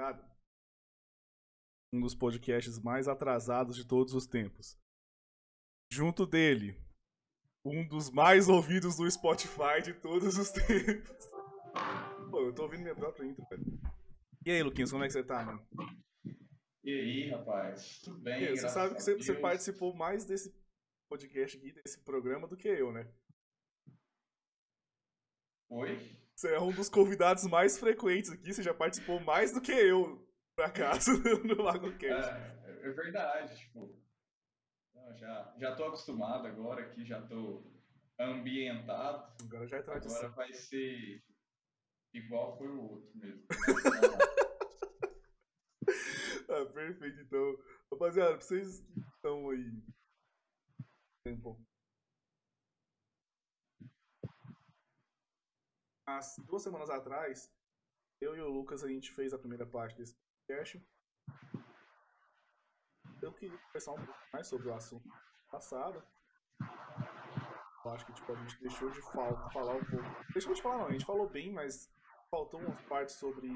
Cara, um dos podcasts mais atrasados de todos os tempos. Junto dele, um dos mais ouvidos no Spotify de todos os tempos. Pô, eu tô ouvindo minha própria intro, velho. E aí, Luquinhos, como é que você tá, mano? E aí, rapaz? Tudo bem? Aí, você sabe que você, você participou mais desse podcast aqui, desse programa, do que eu, né? Oi? Você é um dos convidados mais frequentes aqui, você já participou mais do que eu, por acaso, no LagoCast. É, é verdade, tipo. já, já tô acostumado agora aqui, já tô ambientado. Agora já é tradição. Agora vai ser igual foi o outro mesmo. Ah, perfeito, então. Rapaziada, pra vocês que estão aí. Tem um pouco. Há duas semanas atrás, eu e o Lucas a gente fez a primeira parte desse podcast. Eu queria conversar um pouco mais sobre o assunto passado. Eu acho que tipo, a gente deixou de fal- falar um pouco. Deixou de falar não, a gente falou bem, mas faltou umas partes sobre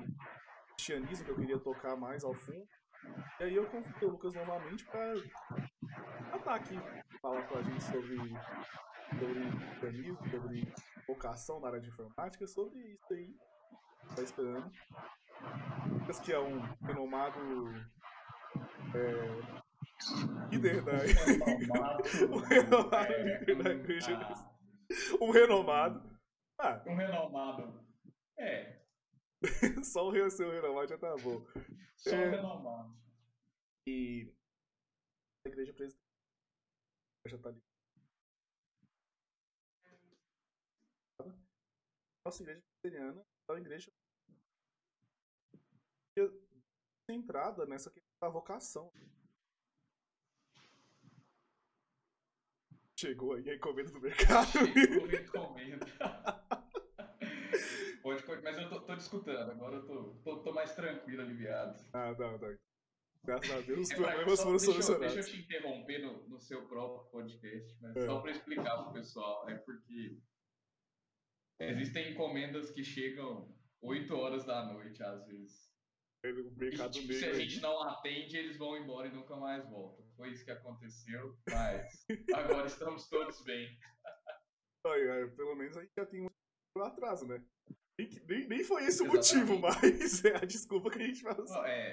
cristianismo que eu queria tocar mais ao fundo. E aí eu convidei o Lucas novamente pra estar aqui, falar com a gente sobre, sobre cristianismo, sobre vocação na área de informática, sobre isso aí. Tá esperando. Lucas que é um renomado é, líder da, um renomado líder da igreja. Um renomado. Ah, um renomado. É, só o seu renomado já tá bom. só É. renomado. E a igreja presbiteriana já tá ali. Nossa igreja presbiteriana é uma igreja centrada nessa questão da vocação. Chegou aí a encomenda do mercado. Chegou a encomenda. Pode, mas eu tô, tô discutando, agora eu tô, tô, tô mais tranquilo, aliviado. ah, não, não. Graças a Deus os É problemas só- foram deixa, eu, solucionados. deixa eu te interromper no, no seu próprio podcast, mas É. só para explicar pro pessoal, é porque existem encomendas que chegam 8 horas da noite, às vezes. O E, tipo, se a gente não atende, eles vão embora e nunca mais voltam. Foi isso que aconteceu, mas agora estamos todos bem. Pelo menos a gente já tem um atraso, né? Nem, nem, foi esse o motivo, mas é a desculpa que a gente faz. Não, É,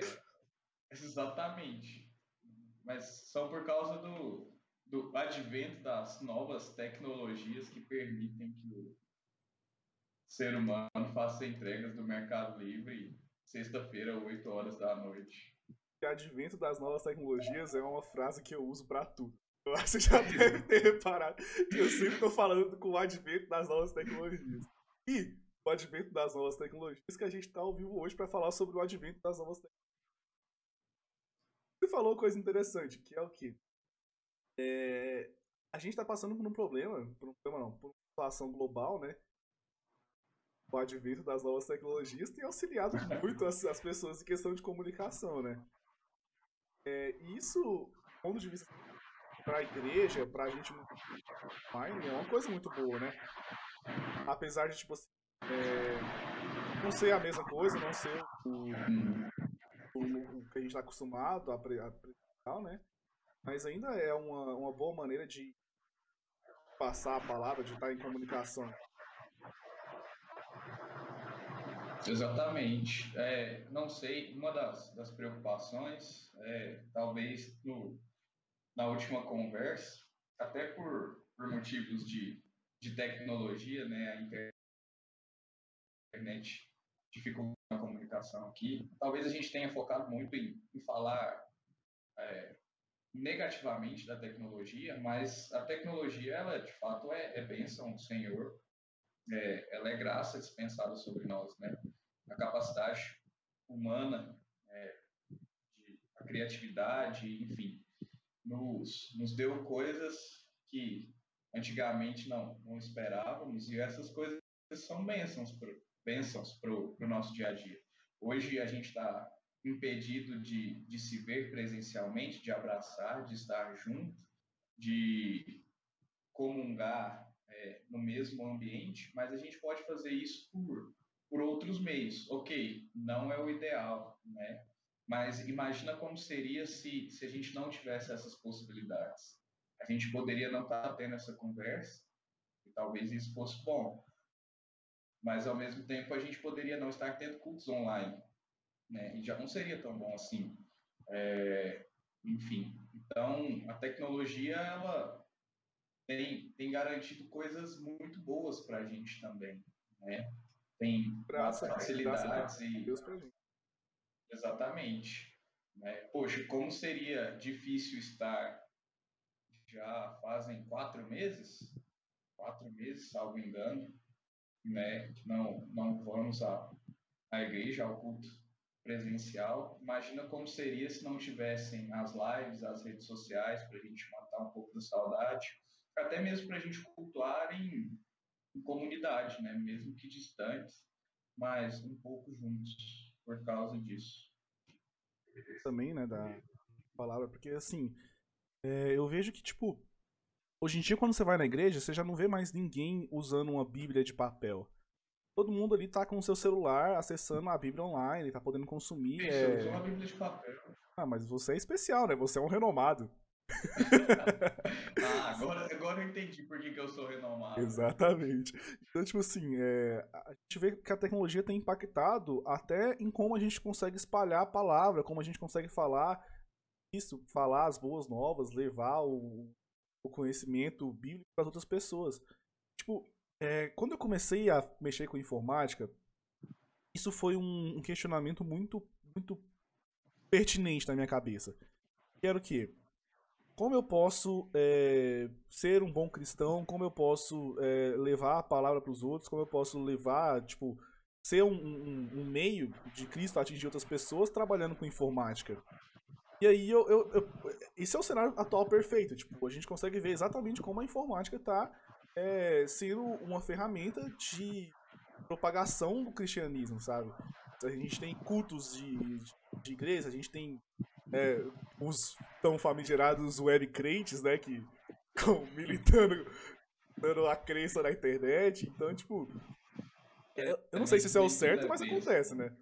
exatamente. Mas são por causa do, do advento das novas tecnologias que permitem que o ser humano faça entregas do Mercado Livre sexta-feira, 8 horas da noite. O advento das novas tecnologias é uma frase que eu uso pra tudo. Eu acho que você já deve ter reparado que eu sempre tô falando com o advento das novas tecnologias. E o advento das novas tecnologias que a gente tá ao vivo hoje pra falar sobre o advento das novas tecnologias. Você falou uma coisa interessante, que é o quê? É, a gente tá passando por um problema, por um problema não, por uma situação global, né? O advento das novas tecnologias tem auxiliado muito as, as pessoas em questão de comunicação, né? É, isso, do ponto de vista para a igreja, para a gente online, é uma coisa muito boa, né? Apesar de, tipo assim, é, não ser a mesma coisa, não ser o, o- o que a gente está acostumado a apresentar, né? Mas ainda é uma, uma boa maneira de passar a palavra, de estar em comunicação. Exatamente. É, não sei, uma das, das preocupações, é, talvez no, na última conversa, até por, por motivos de, de tecnologia, né, a internet dificulta a comunicação aqui, talvez a gente tenha focado muito em, em falar é, negativamente da tecnologia, mas a tecnologia, ela de fato é, é bênção do Senhor, é, ela é graça dispensada sobre nós, né? A capacidade humana, é, de, a criatividade, enfim, nos, nos deu coisas que antigamente não, não esperávamos e essas coisas são bênçãos para bênçãos o nosso dia a dia. Hoje a gente está impedido de, de se ver presencialmente, de abraçar, de estar junto, de comungar é, no mesmo ambiente, mas a gente pode fazer isso por, por outros meios. Ok, não é o ideal, né? Mas imagina como seria se, se a gente não tivesse essas possibilidades. A gente poderia não estar tendo essa conversa, e talvez isso fosse bom. Mas, ao mesmo tempo, a gente poderia não estar tendo cultos online. Né? E já não seria tão bom assim. É, enfim, então, a tecnologia, ela tem, tem garantido coisas muito boas para a gente também. Né? Tem graças, facilidades graças e... Deus pra. Exatamente. Né? Poxa, como seria difícil estar já fazem quatro meses, quatro meses, salvo engano, né? Não, não vamos à, à igreja, ao culto presencial. Imagina como seria se não tivessem as lives, as redes sociais, para a gente matar um pouco da saudade, até mesmo para a gente cultuar em, em comunidade, né? Mesmo que distantes, mas um pouco juntos por causa disso. Também, né, da palavra, porque assim, é, eu vejo que, tipo, hoje em dia, quando você vai na igreja, você já não vê mais ninguém usando uma Bíblia de papel. Todo mundo ali tá com o seu celular acessando a Bíblia online, tá podendo consumir. Isso, é... eu uso uma Bíblia de papel. Ah, mas você é especial, né? Você é um renomado. ah, agora, agora eu entendi por que, que eu sou renomado. Exatamente. Então, tipo assim, é, a gente vê que a tecnologia tem impactado até em como a gente consegue espalhar a palavra, como a gente consegue falar isso, falar as boas novas, levar o, o conhecimento bíblico para outras pessoas. Tipo, é, quando eu comecei a mexer com informática, isso foi um, um questionamento muito, muito pertinente na minha cabeça. Que era o quê? Como eu posso é, ser um bom cristão? Como eu posso é, levar a palavra para os outros? Como eu posso levar, tipo, ser um, um, um meio de Cristo atingir outras pessoas trabalhando com informática? E aí eu, eu, eu, Esse é o cenário atual perfeito. Tipo, a gente consegue ver exatamente como a informática está é, sendo uma ferramenta de propagação do cristianismo, sabe? A gente tem cultos de, de, de igreja, a gente tem é, os tão famigerados web crentes, né? Que estão militando, dando a crença na internet. Então, tipo. Eu, eu não sei se isso é o certo, mas acontece, né?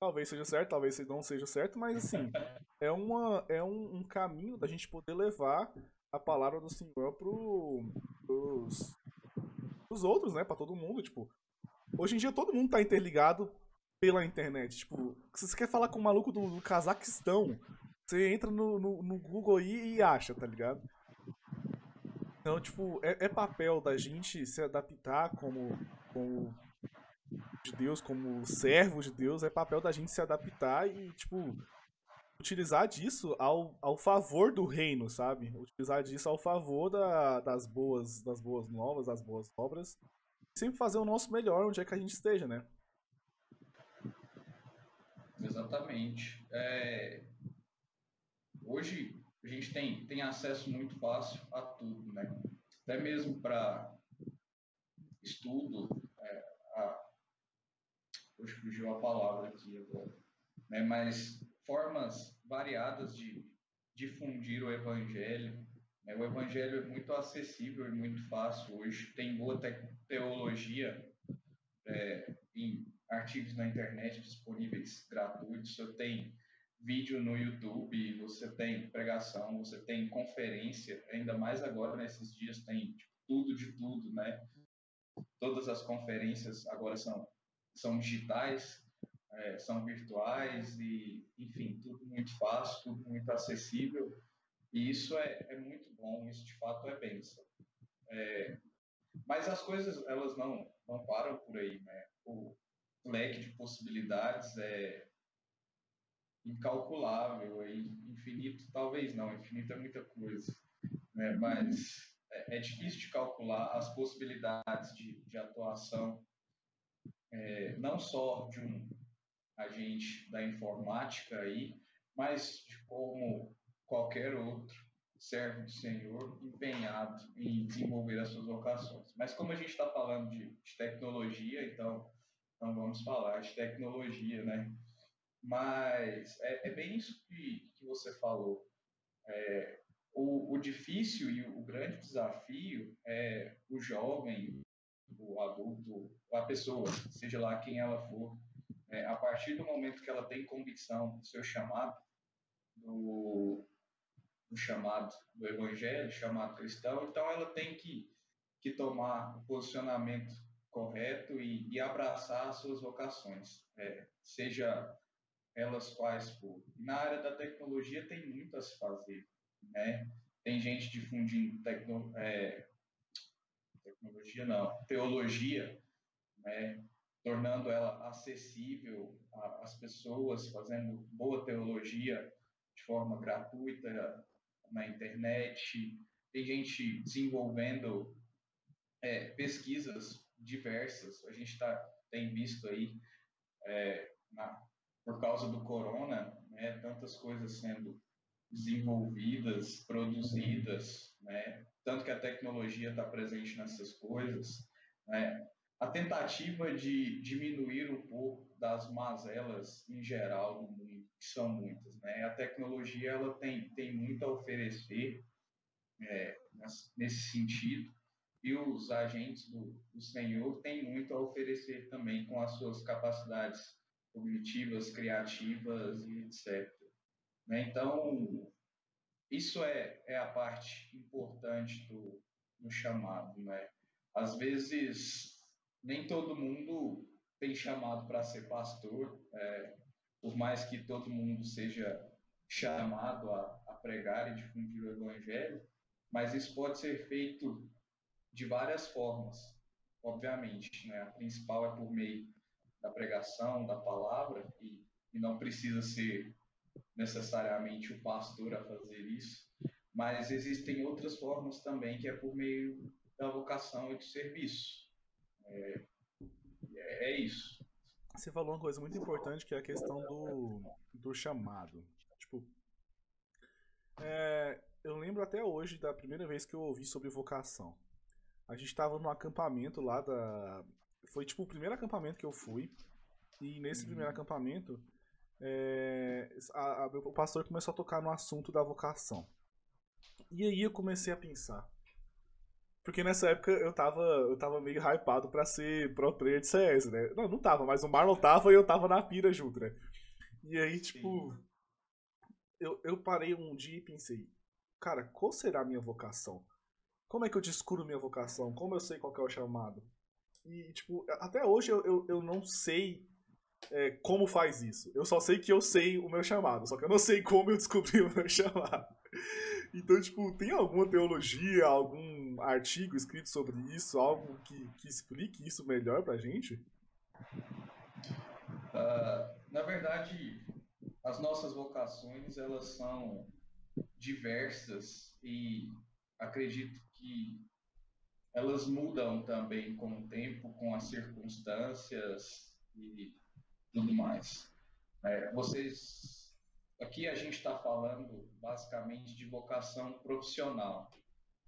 Talvez seja certo, talvez não seja certo, mas assim, é, uma, é um, um caminho da gente poder levar a palavra do Senhor pro, pros, pros outros, né? Pra todo mundo, tipo. Hoje em dia todo mundo tá interligado pela internet. Tipo, se você quer falar com o maluco do, do Cazaquistão, você entra no, no, no Google aí e acha, tá ligado? Então, tipo, é, é papel da gente se adaptar como, como de Deus, como servos de Deus, é papel da gente se adaptar e, tipo, utilizar disso ao, ao favor do reino, sabe? Utilizar disso ao favor da, das boas das boas novas, das boas obras. Sempre fazer o nosso melhor onde é que a gente esteja, né? Exatamente. É... Hoje a gente tem, tem acesso muito fácil a tudo, né? Até mesmo para estudo, Hoje fugiu a palavra aqui agora. Né? Mas formas variadas de difundir o evangelho. Né? O evangelho é muito acessível e muito fácil hoje. Tem boa te teologia é, em artigos na internet disponíveis gratuitos. Você tem vídeo no YouTube, você tem pregação, você tem conferência, ainda mais agora nesses dias tem tipo, tudo de tudo, né? Todas as conferências agora são são digitais, é, são virtuais e, enfim, tudo muito fácil, tudo muito acessível. E isso é, é muito bom, isso de fato é bênção. É, mas as coisas, elas não, não param por aí, né? O leque de possibilidades é incalculável, é infinito, talvez não, infinito é muita coisa, né? Mas é, é difícil de calcular as possibilidades de, de atuação é, não só de um agente da informática aí, mas de como qualquer outro servo do Senhor empenhado em desenvolver as suas vocações. Mas como a gente está falando de, de, tecnologia, então, então vamos falar de tecnologia, né? Mas é, é bem isso que, que você falou. É, o, o, difícil e o grande desafio é o jovem, o adulto, a pessoa, seja lá quem ela for, é, a partir do momento que ela tem convicção do seu chamado, do, do chamado do evangelho, chamado cristão, então ela tem que, que tomar o posicionamento correto e, e abraçar as suas vocações, é, seja elas quais for. Na área da tecnologia tem muito a se fazer, né? Tem gente difundindo tecno, é, tecnologia, não, teologia, né? tornando ela acessível às pessoas, fazendo boa teologia de forma gratuita na internet. Tem gente desenvolvendo é, pesquisas diversas. A gente tá, tem visto aí, é, na, por causa do corona, né, tantas coisas sendo desenvolvidas, produzidas, né, tanto que a tecnologia está presente nessas coisas. Né, a tentativa de diminuir um pouco das mazelas em geral do mundo, que são muitas. Né? A tecnologia ela tem, tem muito a oferecer é, nesse sentido, e os agentes do, do Senhor têm muito a oferecer também com as suas capacidades cognitivas, criativas e etc. Né? Então, isso é, é a parte importante do, do chamado. Né? Às vezes, nem todo mundo tem chamado para ser pastor, é, por mais que todo mundo seja chamado a, a pregar e difundir o evangelho, mas isso pode ser feito de várias formas, obviamente. Né? A principal é por meio da pregação, da palavra, e, e não precisa ser necessariamente o pastor a fazer isso, mas existem outras formas também, que é por meio da vocação e do serviço. É, é isso. Você falou uma coisa muito importante que é a questão do, do chamado. Tipo, é, eu lembro até hoje da primeira vez que eu ouvi sobre vocação. A gente estava no acampamento lá da. Foi tipo o primeiro acampamento que eu fui. E nesse primeiro uhum. acampamento, é, a, a, o pastor começou a tocar no assunto da vocação. E aí eu comecei a pensar. Porque nessa época eu tava, eu tava meio hypado pra ser pro player de CS, né? Não, não tava, mas o Marlon tava e eu tava na pira junto, né? E aí, tipo. Eu, eu parei um dia e pensei, cara, qual será a minha vocação? Como é que eu descubro minha vocação? Como eu sei qual é o chamado? E, tipo, até hoje eu, eu, eu não sei é, como faz isso. Eu só sei que eu sei o meu chamado, só que eu não sei como eu descobri o meu chamado. Então, tipo, tem alguma teologia, algum artigo escrito sobre isso, algo que, que explique isso melhor pra gente? Uh, na verdade, as nossas vocações, elas são diversas e acredito que elas mudam também com o tempo, com as circunstâncias e tudo mais. É, vocês Aqui a gente está falando basicamente de vocação profissional,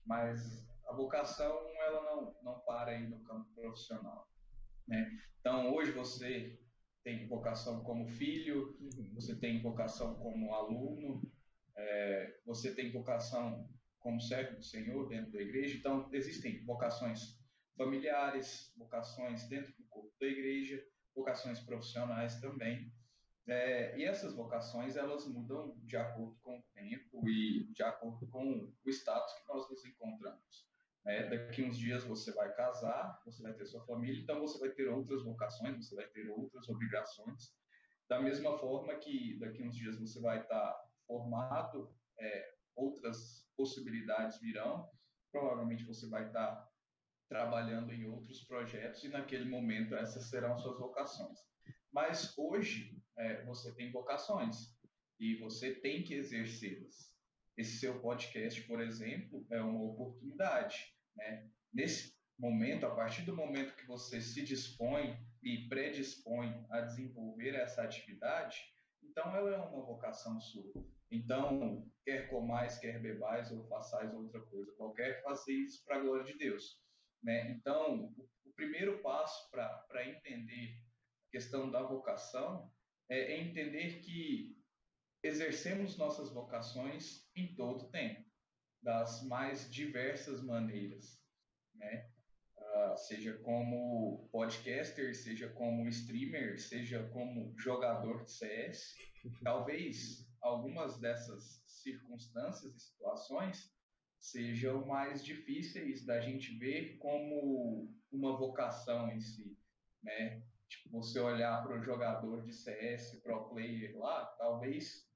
mas a vocação ela não, não para aí no campo profissional. Né? Então, hoje você tem vocação como filho, uhum. você tem vocação como aluno, é, você tem vocação como servo do Senhor dentro da igreja. Então, existem vocações familiares, vocações dentro do corpo da igreja, vocações profissionais também. É, e essas vocações elas mudam de acordo com o tempo e de acordo com o status que nós nos encontramos. É, daqui uns dias você vai casar, você vai ter sua família, então você vai ter outras vocações, você vai ter outras obrigações. Da mesma forma que daqui uns dias você vai estar formado, é, outras possibilidades virão. Provavelmente você vai estar trabalhando em outros projetos e naquele momento essas serão suas vocações. Mas hoje é, você tem vocações e você tem que exercê-las. Esse seu podcast, por exemplo, é uma oportunidade. Né? Nesse momento, a partir do momento que você se dispõe e predispõe a desenvolver essa atividade, então ela é uma vocação sua. Então, quer comais, quer bebais ou façais outra coisa qualquer, fazeis para a glória de Deus. Né? Então, o primeiro passo para entender a questão da vocação é, entender que exercemos nossas vocações em todo tempo, das mais diversas maneiras. Né? uh, seja como podcaster, seja como streamer, seja como jogador de CS. Talvez algumas dessas circunstâncias e situações sejam mais difíceis da gente ver como uma vocação em si, né? Tipo, você olhar para o jogador de CS, pro player lá, talvez,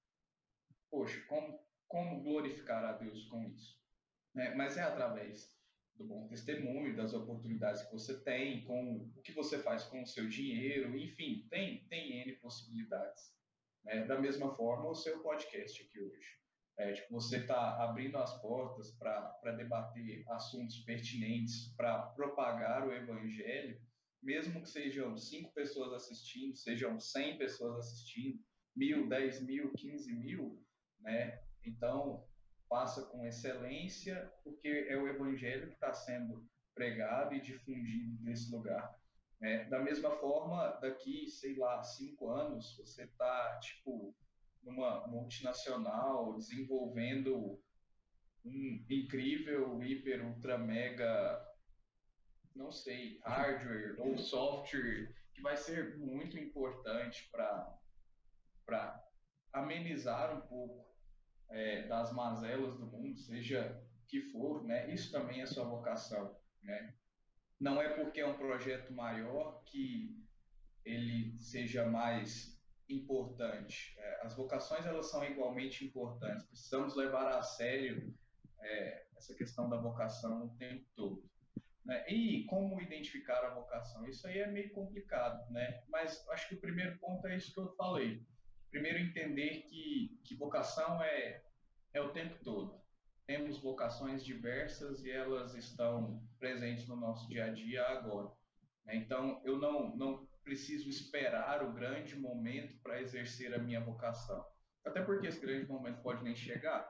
poxa, como, como glorificar a Deus com isso? Né? Mas é através do bom testemunho, das oportunidades que você tem, com o que você faz com o seu dinheiro, enfim, tem, tem N possibilidades. Né? Da mesma forma, o seu podcast aqui hoje. É, tipo, você está abrindo as portas para debater assuntos pertinentes, para propagar o evangelho, mesmo que sejam cinco pessoas assistindo, sejam cem pessoas assistindo, mil, dez mil, quinze mil, né? Então, passa com excelência, porque é o evangelho que está sendo pregado e difundido nesse lugar. É, da mesma forma, daqui, sei lá, cinco anos, você está, tipo, numa multinacional desenvolvendo um incrível, hiper, ultra, mega, não sei, hardware ou software que vai ser muito importante para amenizar um pouco é, das mazelas do mundo, seja que for, né? Isso também é sua vocação, né? Não é porque é um projeto maior que ele seja mais importante. É, as vocações elas são igualmente importantes. Precisamos levar a sério é, essa questão da vocação o tempo todo. Né? E como identificar a vocação? Isso aí é meio complicado, né? Mas acho que o primeiro ponto é isso que eu falei. Primeiro entender que, que vocação é, é o tempo todo. Temos vocações diversas e elas estão presentes no nosso dia a dia agora. Né? Então, eu não, não preciso esperar o grande momento para exercer a minha vocação. Até porque esse grande momento pode nem chegar,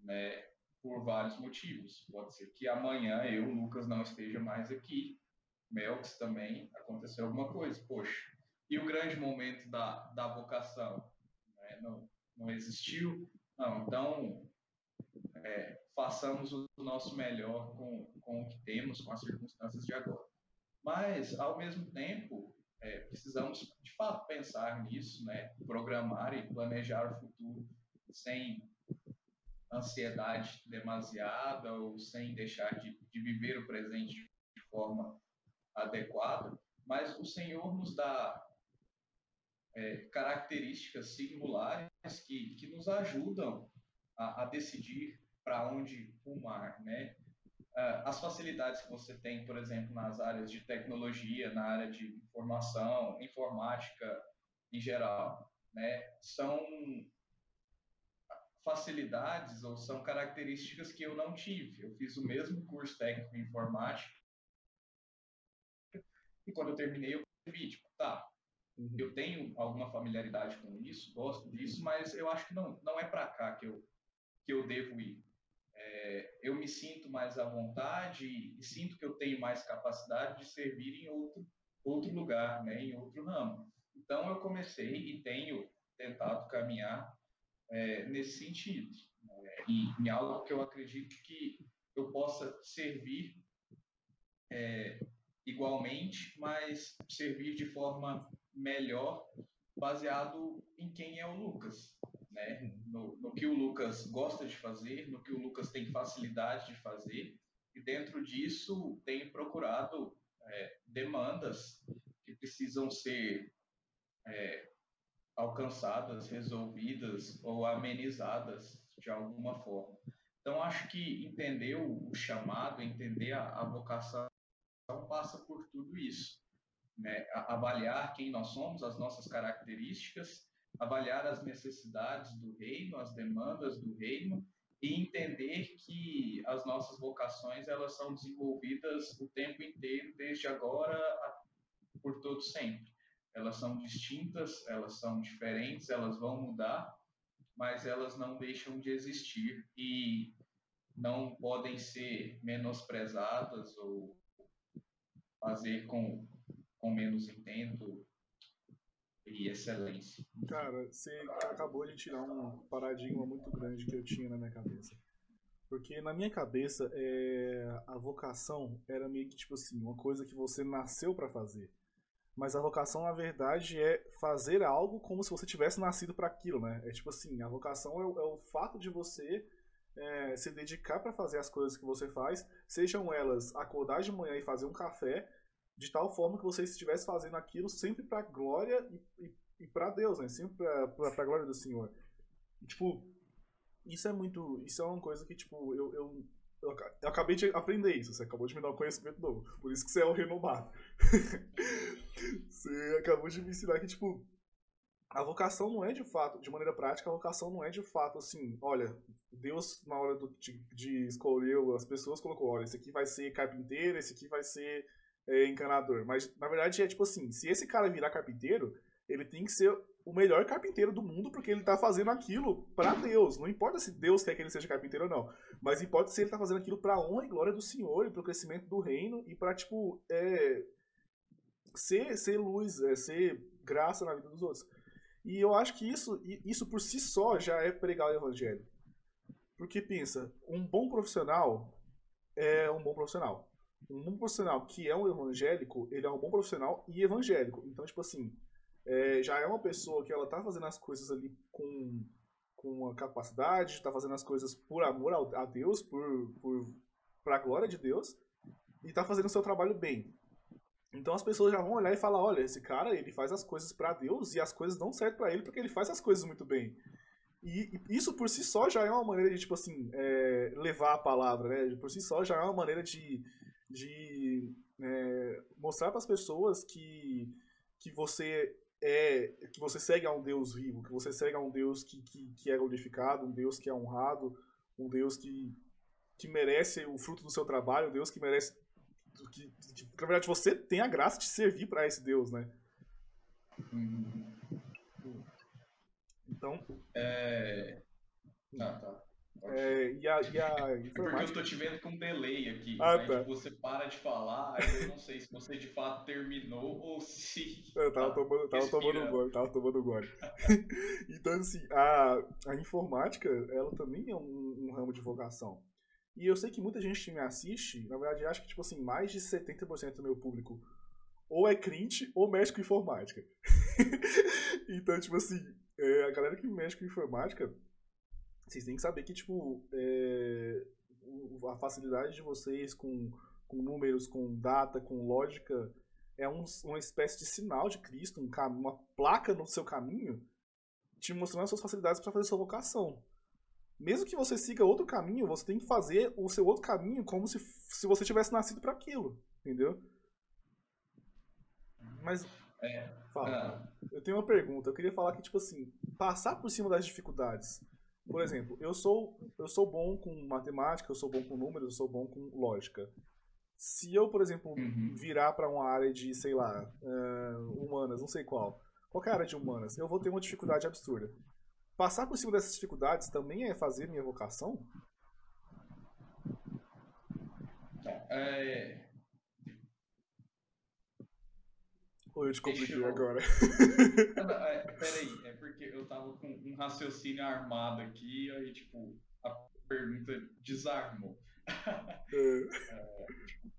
né? Por vários motivos. Pode ser que amanhã eu, Lucas, não esteja mais aqui. Melks também aconteceu alguma coisa. Poxa, e o grande momento da, da vocação? Né? Não, não existiu? Não, então é, façamos o nosso melhor com, com o que temos, com as circunstâncias de agora. Mas, ao mesmo tempo, é, precisamos de fato pensar nisso, né? programar e planejar o futuro sem ansiedade demasiada ou sem deixar de, de viver o presente de forma adequada, mas o Senhor nos dá é, características singulares que, que nos ajudam a, a decidir para onde rumar, né? uh, as facilidades que você tem, por exemplo, nas áreas de tecnologia, na área de informação, informática em geral, né, são facilidades ou são características que eu não tive. Eu fiz o mesmo curso técnico em informática e quando eu terminei eu vi, tipo, tá, uhum. eu tenho alguma familiaridade com isso, gosto disso, mas eu acho que não, não é para cá que eu, que eu devo ir é, eu me sinto mais à vontade e, sinto que eu tenho mais capacidade de servir em outro, outro lugar, né, em outro ramo. Então, eu comecei e tenho tentado caminhar é, nesse sentido. Né, e em algo que eu acredito que eu possa servir é, igualmente, mas servir de forma melhor, baseado em quem é o Lucas né? No, no, que o Lucas gosta de fazer, no que o Lucas tem facilidade de fazer, e dentro disso tem procurado é, demandas que precisam ser é, alcançadas, resolvidas ou amenizadas de alguma forma. Então, acho que entender o, chamado, entender a, a vocação passa por tudo isso. Né? avaliar quem nós somos, as nossas características avaliar as necessidades do reino, as demandas do reino e entender que as nossas vocações elas são desenvolvidas o tempo inteiro, desde agora a, por todo sempre. Elas são distintas, elas são diferentes, elas vão mudar, mas elas não deixam de existir e não podem ser menosprezadas ou fazer com, com menos intento e excelência. Cara, você acabou de tirar um paradigma muito grande que eu tinha na minha cabeça. Porque na minha cabeça, é, a vocação era meio que tipo assim, uma coisa que você nasceu para fazer. Mas a vocação, na verdade, é fazer algo como se você tivesse nascido para aquilo, né? É tipo assim, a vocação é o, é o fato de você é, se dedicar para fazer as coisas que você faz, sejam elas acordar de manhã e fazer um café, de tal forma que você estivesse fazendo aquilo sempre para glória e, e, e para Deus, né? Sempre para glória do Senhor. E, tipo, isso é muito. Isso é uma coisa que, tipo, eu, eu, eu, acabei de aprender isso. Você acabou de me dar um conhecimento novo. Por isso que você é o renomado. você acabou de me ensinar que, tipo, a vocação não é de fato, de maneira prática, a vocação não é de fato assim, olha, Deus, na hora do, de, de escolher as pessoas, colocou, olha, esse aqui vai ser carpinteiro, esse aqui vai ser é, encanador. Mas, na verdade, é tipo assim, se esse cara virar carpinteiro, ele tem que ser o melhor carpinteiro do mundo porque ele tá fazendo aquilo para Deus. Não importa se Deus quer que ele seja carpinteiro ou não, mas importa se ele tá fazendo aquilo para honra e glória do Senhor e pro crescimento do reino e para tipo é, ser ser luz, é, ser graça na vida dos outros. E eu acho que isso isso por si só já é pregar o evangelho. Porque pensa, um bom profissional é um bom profissional. Um profissional que é um evangélico, ele é um bom profissional e evangélico. Então, tipo assim, é, já é uma pessoa que ela tá fazendo as coisas ali com, com uma capacidade, tá fazendo as coisas por amor a Deus, por, por, pra glória de Deus, e tá fazendo o seu trabalho bem. Então as pessoas já vão olhar e falar, olha, esse cara, ele faz as coisas para Deus e as coisas dão certo para ele porque ele faz as coisas muito bem. E, e, isso por si só já é uma maneira de, tipo assim, é, levar a palavra, né? Por si só já é uma maneira de, de é, mostrar para as pessoas que, que você é que você segue a um Deus vivo, que você segue a um Deus que, que, que é glorificado, um Deus que é honrado, um Deus que, que merece o fruto do seu trabalho, um Deus que merece. Que, que, na verdade, você tem a graça de servir para esse Deus, né? Uhum. Então. É. Ah, tá. É, e a, e a. É porque eu tô te vendo com delay aqui. Ah, tá. Você para de falar, eu não sei se você de fato terminou ou se. Eu tava tomando, tava tomando gole, tava tomando gole. então, assim, a, a informática, ela também é um, um, ramo de vocação. E eu sei que muita gente que me assiste, na verdade, acho que, tipo assim, mais de 70% do meu público ou é crente ou mexe com informática. então, tipo assim, é, a galera que mexe com informática vocês têm que saber que, tipo, é, a facilidade de vocês com, com números, com data, com lógica, é um, uma espécie de sinal de Cristo, um, uma placa no seu caminho, te mostrando as suas facilidades para fazer sua vocação. Mesmo que você siga outro caminho, você tem que fazer o seu outro caminho como se, se você tivesse nascido para aquilo, entendeu? Mas. É, fala. Eu tenho uma pergunta. Eu queria falar que, tipo assim, passar por cima das dificuldades por exemplo, eu sou, eu sou bom com matemática, eu sou bom com números, eu sou bom com lógica. Se eu, por exemplo, uhum. virar para uma área de, sei lá, uh, humanas, não sei qual, qualquer área de humanas, eu vou ter uma dificuldade absurda. Passar por cima dessas dificuldades também é fazer minha vocação? É... Ou eu te eu... agora? Não, é, peraí, é porque eu tava com um raciocínio armado aqui, aí, tipo, a pergunta desarmou. É. é,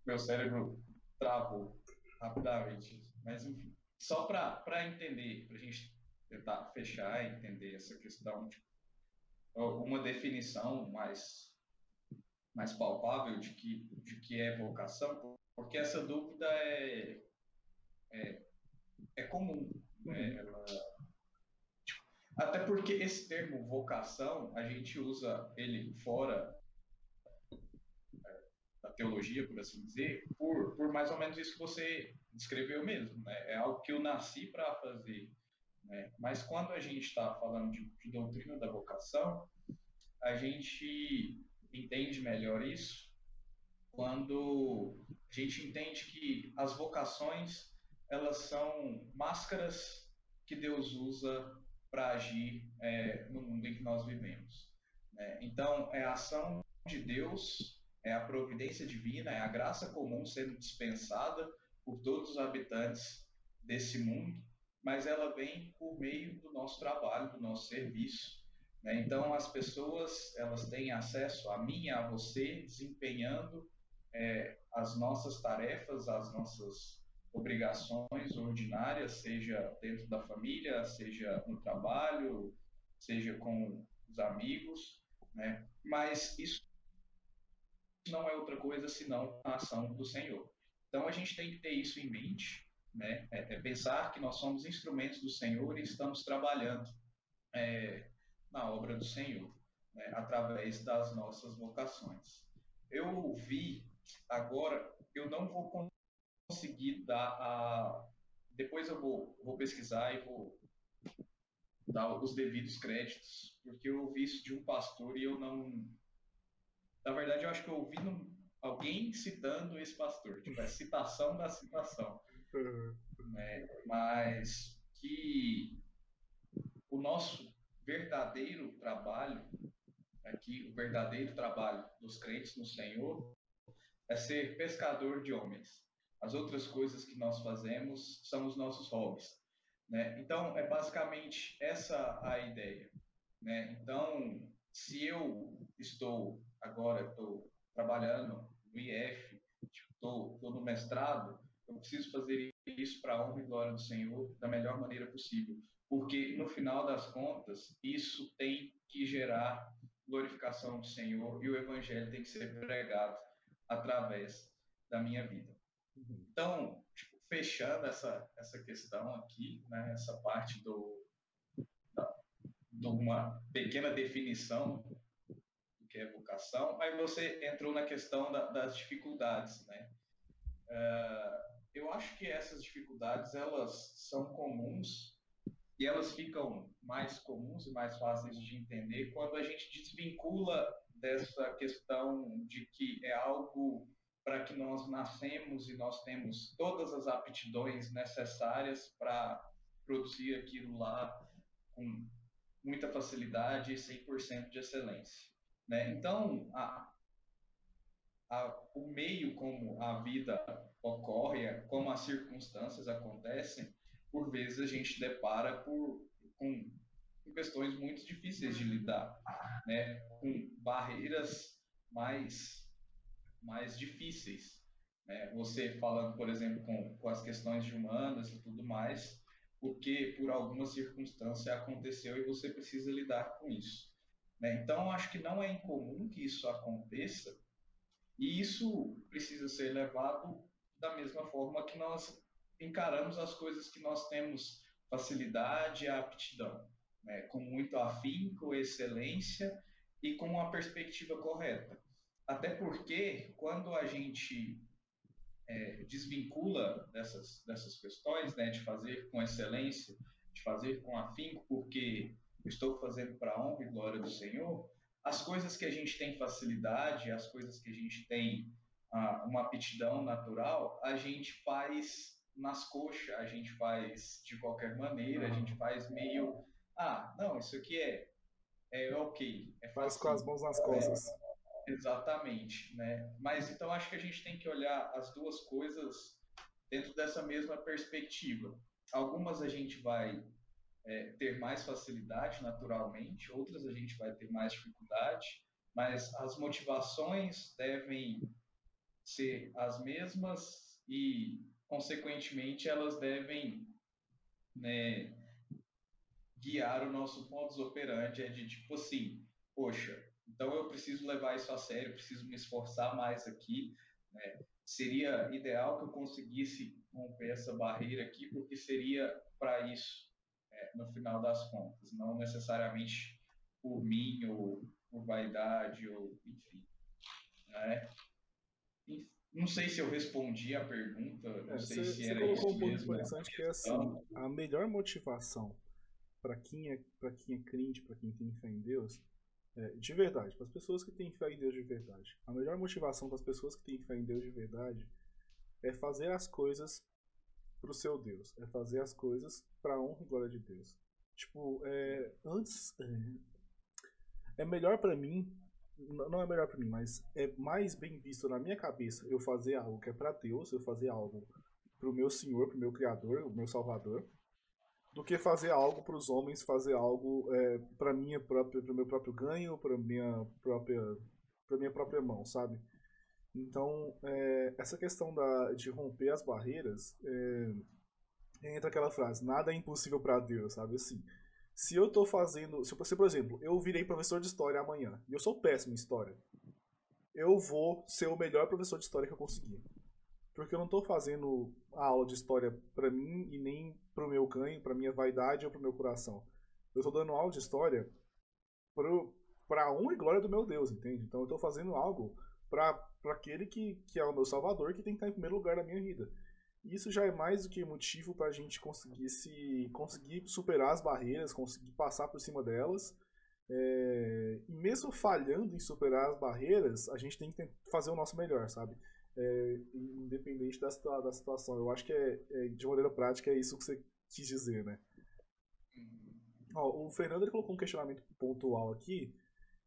meu cérebro travou rapidamente. Mas, enfim, só pra, pra entender, pra gente tentar fechar e entender essa questão, tipo, uma definição mais, mais palpável de que, de que é vocação, porque essa dúvida é, é é comum. Né? Ela, tipo, até porque esse termo vocação, a gente usa ele fora é, da teologia, por assim dizer, por, por mais ou menos isso que você descreveu mesmo. Né? É algo que eu nasci para fazer. Né? Mas quando a gente está falando de, de doutrina da vocação, a gente entende melhor isso quando a gente entende que as vocações elas são máscaras que Deus usa para agir é, no mundo em que nós vivemos. Né? Então, é a ação de Deus, é a providência divina, é a graça comum sendo dispensada por todos os habitantes desse mundo, mas ela vem por meio do nosso trabalho, do nosso serviço. Né? Então, as pessoas elas têm acesso a mim, a você, desempenhando é, as nossas tarefas, as nossas obrigações ordinárias, seja dentro da família, seja no trabalho, seja com os amigos, né? Mas isso não é outra coisa senão a ação do Senhor. Então a gente tem que ter isso em mente, né? É, é pensar que nós somos instrumentos do Senhor e estamos trabalhando é, na obra do Senhor, né? através das nossas vocações. Eu vi agora, eu não vou conseguir dar a. Depois eu vou, vou pesquisar e vou dar os devidos créditos, porque eu ouvi isso de um pastor e eu não. Na verdade, eu acho que eu ouvi num... alguém citando esse pastor, tipo, é citação da citação. Uhum. Né? Mas que o nosso verdadeiro trabalho, aqui, o verdadeiro trabalho dos crentes no Senhor, é ser pescador de homens. As outras coisas que nós fazemos são os nossos hobbies. Né? Então, é basicamente essa a ideia. Né? Então, se eu estou agora, estou trabalhando no IF, estou, estou no mestrado, eu preciso fazer isso para a honra e glória do Senhor da melhor maneira possível. Porque, no final das contas, isso tem que gerar glorificação do Senhor e o Evangelho tem que ser pregado através da minha vida. Uhum. Então, tipo, fechando essa, essa questão aqui, né, essa parte do, da, de uma pequena definição do que é vocação, aí você entrou na questão da, das dificuldades, né? Uh, eu acho que essas dificuldades elas são comuns e elas ficam mais comuns e mais fáceis de entender quando a gente desvincula dessa questão de que é algo para que nós nascemos e nós temos todas as aptidões necessárias para produzir aquilo lá com muita facilidade e 100% de excelência. Né? Então, a, a, o meio como a vida ocorre, como as circunstâncias acontecem, por vezes a gente depara por, com, com questões muito difíceis de lidar, né? com barreiras mais mais difíceis. Né? Você falando, por exemplo, com, com as questões de humanas e tudo mais, porque por alguma circunstância aconteceu e você precisa lidar com isso. Né? Então, acho que não é incomum que isso aconteça e isso precisa ser levado da mesma forma que nós encaramos as coisas que nós temos facilidade e aptidão, né? com muito afinco, excelência e com uma perspectiva correta. Até porque, quando a gente é, desvincula dessas, dessas questões, né, de fazer com excelência, de fazer com afinco, porque estou fazendo para a honra e glória do Senhor, as coisas que a gente tem facilidade, as coisas que a gente tem ah, uma aptidão natural, a gente faz nas coxas, a gente faz de qualquer maneira, a gente faz meio, ah, não, isso aqui é, é ok. É faz com as mãos nas costas. Exatamente, né? Mas então acho que a gente tem que olhar as duas coisas dentro dessa mesma perspectiva. Algumas a gente vai é, ter mais facilidade naturalmente, outras a gente vai ter mais dificuldade, mas as motivações devem ser as mesmas e, consequentemente, elas devem né, guiar o nosso modus operandi, é de tipo assim, poxa, então eu preciso levar isso a sério, preciso me esforçar mais aqui. Né? Seria ideal que eu conseguisse romper essa barreira aqui, porque seria para isso, é, no final das contas, não necessariamente por mim ou por vaidade ou enfim. Né? Não sei se eu respondi a pergunta, não é, sei você, se era você colocou um ponto interessante que é assim, a melhor motivação para quem é para quem é crente, para quem tem fé em Deus, é, de verdade, para as pessoas que têm fé em Deus de verdade. A melhor motivação para as pessoas que têm fé em Deus de verdade é fazer as coisas para o seu Deus. É fazer as coisas para a honra e glória de Deus. Tipo, é, antes. É, é melhor para mim. Não é melhor para mim, mas é mais bem visto na minha cabeça eu fazer algo que é para Deus, eu fazer algo para o meu Senhor, para o meu Criador, o meu Salvador, do que fazer algo para os homens, fazer algo é, para minha própria, para meu próprio ganho, para minha própria, para minha própria mão, sabe? Então, é, essa questão da, de romper as barreiras, é, entra aquela frase, nada é impossível para Deus, sabe? Assim, se eu tô fazendo, se, você, por exemplo, eu virei professor de história amanhã, e eu sou péssimo em história, eu vou ser o melhor professor de história que eu conseguir. Porque eu não estou fazendo a aula de história para mim e nem para o meu ganho, para minha vaidade ou para o meu coração. Eu estou dando aula de história para a honra e glória do meu Deus, entende? Então eu estou fazendo algo para aquele que, que é o meu salvador, que tem que estar em primeiro lugar na minha vida. Isso já é mais do que motivo para a gente conseguir se conseguir superar as barreiras, conseguir passar por cima delas. É, e mesmo falhando em superar as barreiras, a gente tem que fazer o nosso melhor, sabe? É, independente da, da situação. Eu acho que é, é, de maneira prática é isso que você quis dizer, né? Uhum. Ó, o Fernando colocou um questionamento pontual aqui,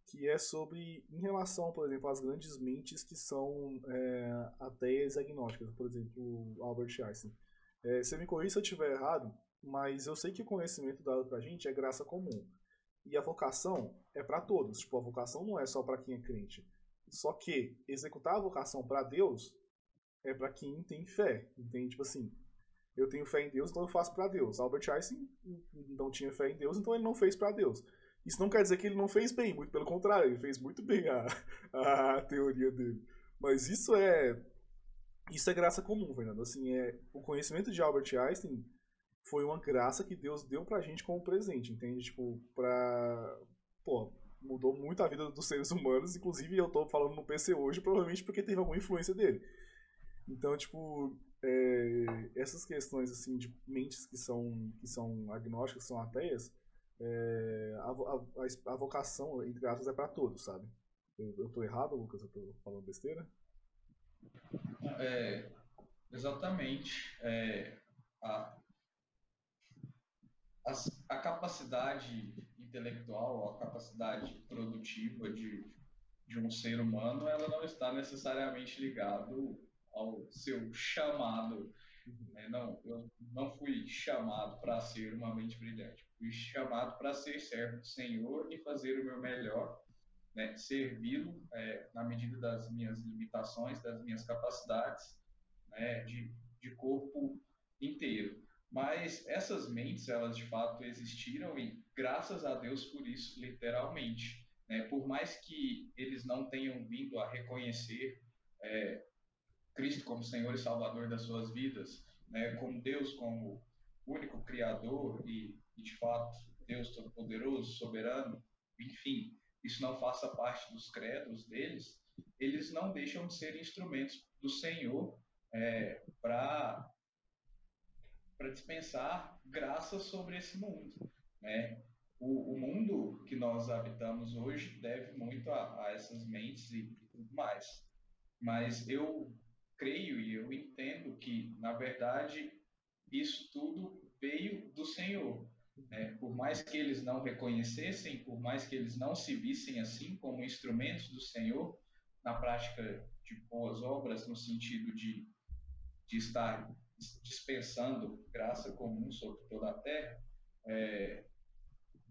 que é sobre, em relação, por exemplo, às grandes mentes que são é, ateias agnósticas, por exemplo, Albert Einstein. É, você me corrija se eu estiver errado, mas eu sei que o conhecimento dado pra gente é graça comum. E a vocação é para todos. Tipo, a vocação não é só para quem é crente. Só que executar a vocação para Deus é para quem tem fé, entende? Tipo assim, eu tenho fé em Deus, então eu faço para Deus. Albert Einstein não tinha fé em Deus, então ele não fez para Deus. Isso não quer dizer que ele não fez bem, muito pelo contrário, ele fez muito bem a, a teoria dele. Mas isso é isso é graça comum, Fernando. Assim, é o conhecimento de Albert Einstein foi uma graça que Deus deu pra gente como presente, entende? Tipo, pra pô, mudou muito a vida dos seres humanos, inclusive eu tô falando no PC hoje, provavelmente porque teve alguma influência dele. Então, tipo, é, essas questões assim de mentes que são que são agnósticas, que são ateias, é, a, a, a, vocação, entre aspas, é para todos, sabe? Eu, eu tô errado, Lucas? Eu tô falando besteira? É, exatamente. É, a, a, a capacidade intelectual, a capacidade produtiva de, de um ser humano, ela não está necessariamente ligado ao seu chamado. Né? Não, eu não fui chamado para ser uma mente brilhante. Fui chamado para ser servo do Senhor e fazer o meu melhor, né? servi-lo é, na medida das minhas limitações, das minhas capacidades, né? de, de corpo inteiro. Mas essas mentes, elas de fato existiram e graças a Deus por isso, literalmente. Né? Por mais que eles não tenham vindo a reconhecer é, Cristo como Senhor e Salvador das suas vidas, né? como Deus como único Criador e, de fato Deus Todo-Poderoso, Soberano, enfim, isso não faça parte dos credos deles, eles não deixam de ser instrumentos do Senhor é, para para dispensar graça sobre esse mundo. Né? O, o, mundo que nós habitamos hoje deve muito a, a essas mentes e, e tudo mais. Mas eu creio e eu entendo que, na verdade, isso tudo veio do Senhor. Né? Por mais que eles não reconhecessem, por mais que eles não se vissem assim como instrumentos do Senhor, na prática de boas obras, no sentido de, de estar dispensando graça comum sobre toda a terra, é,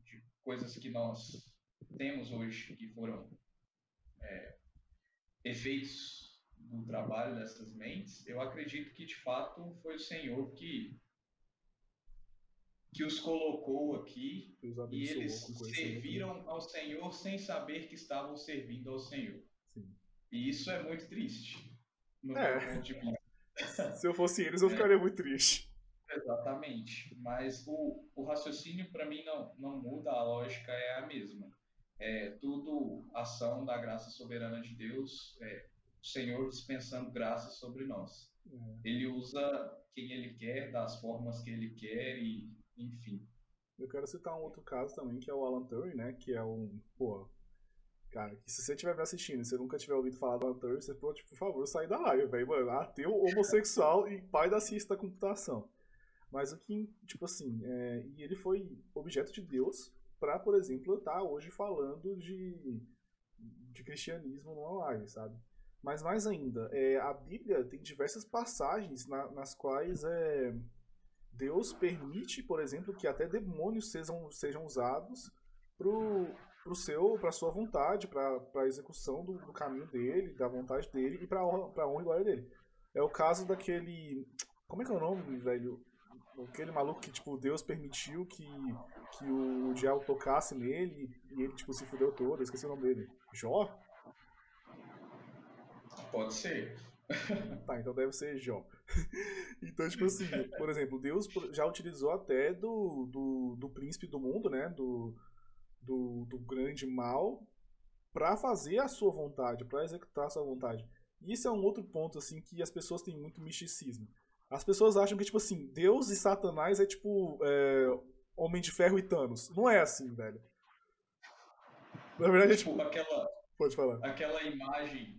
de coisas que nós temos hoje que foram é, efeitos do trabalho dessas mentes, eu acredito que de fato foi o Senhor que que os colocou aqui e eles serviram ao Senhor sem saber que estavam servindo ao Senhor. Sim. E isso é muito triste, no é. meu ponto de vista. Se eu fosse eles, eu ficaria muito triste. Exatamente. Mas o, o raciocínio, para mim, não, não muda, a lógica é a mesma. É tudo ação da graça soberana de Deus, é, o Senhor dispensando graça sobre nós. É. Ele usa quem ele quer, das formas que ele quer, e enfim. Eu quero citar um outro caso também, que é o Alan Turing, né? Que é um, pô, cara, que se você estiver assistindo e você nunca tiver ouvido falar do Alan você pode, por favor, sair da live, velho, mano. Ateu, homossexual e pai da ciência da computação. Mas o que, tipo assim, é, e ele foi objeto de Deus para, por exemplo, eu estar tá hoje falando de, de cristianismo numa live, sabe? Mas mais ainda, é, a Bíblia tem diversas passagens na, nas quais é, Deus permite, por exemplo, que até demônios sejam, sejam usados pro, pro seu, pra sua vontade, pra, pra execução do, do caminho dele, da vontade dele e pra honra, pra honra e glória dele. É o caso daquele. Como é que é o nome, velho? Aquele maluco que, tipo, Deus permitiu que, que o diabo tocasse nele e ele, tipo, se fudeu todo. Eu esqueci o nome dele. Jó? Pode ser. Tá, então deve ser Jó. então, tipo assim, por exemplo, Deus já utilizou até do, do, do príncipe do mundo, né? Do, do, do grande mal, para fazer a sua vontade, para executar a sua vontade. E isso é um outro ponto, assim, que as pessoas têm muito misticismo. As pessoas acham que, tipo assim, Deus e Satanás é tipo é, Homem de Ferro e Thanos. Não é assim, velho. Na verdade, é tipo. tipo aquela, Pode falar. aquela imagem.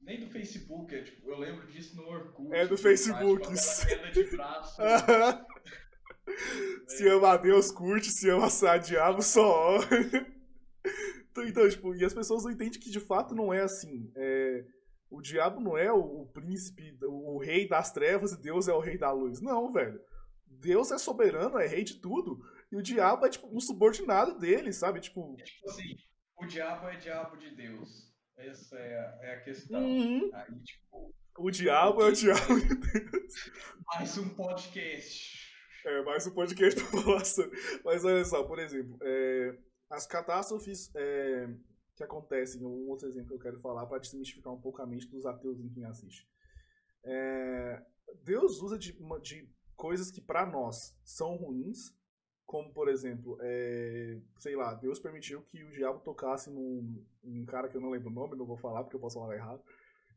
Nem do Facebook, é, tipo, eu lembro disso no Orkut. É do Facebook, Tipo, aquela queda de braço. se ama a Deus, curte, se ama a diabo, só. então, então, tipo, e as pessoas não entendem que de fato não é assim. É, o diabo não é o, o príncipe, o, o rei das trevas e Deus é o rei da luz. Não, velho. Deus é soberano, é rei de tudo. E o diabo é, tipo, um subordinado dele, sabe? Tipo. Tipo assim, o diabo é diabo de Deus. Essa é a, é a questão. uhum, Aí, tipo, o diabo é o diabo de Deus. mais um podcast. É, mais um podcast pra falar sobre. Mas olha só, por exemplo, é, as catástrofes é, que acontecem, um outro exemplo que eu quero falar para desmistificar um pouco a mente dos ateus em quem assiste. É, Deus usa de, de coisas que para nós são ruins, como por exemplo, é, sei lá, Deus permitiu que o diabo tocasse num, num cara que eu não lembro o nome, não vou falar porque eu posso falar errado.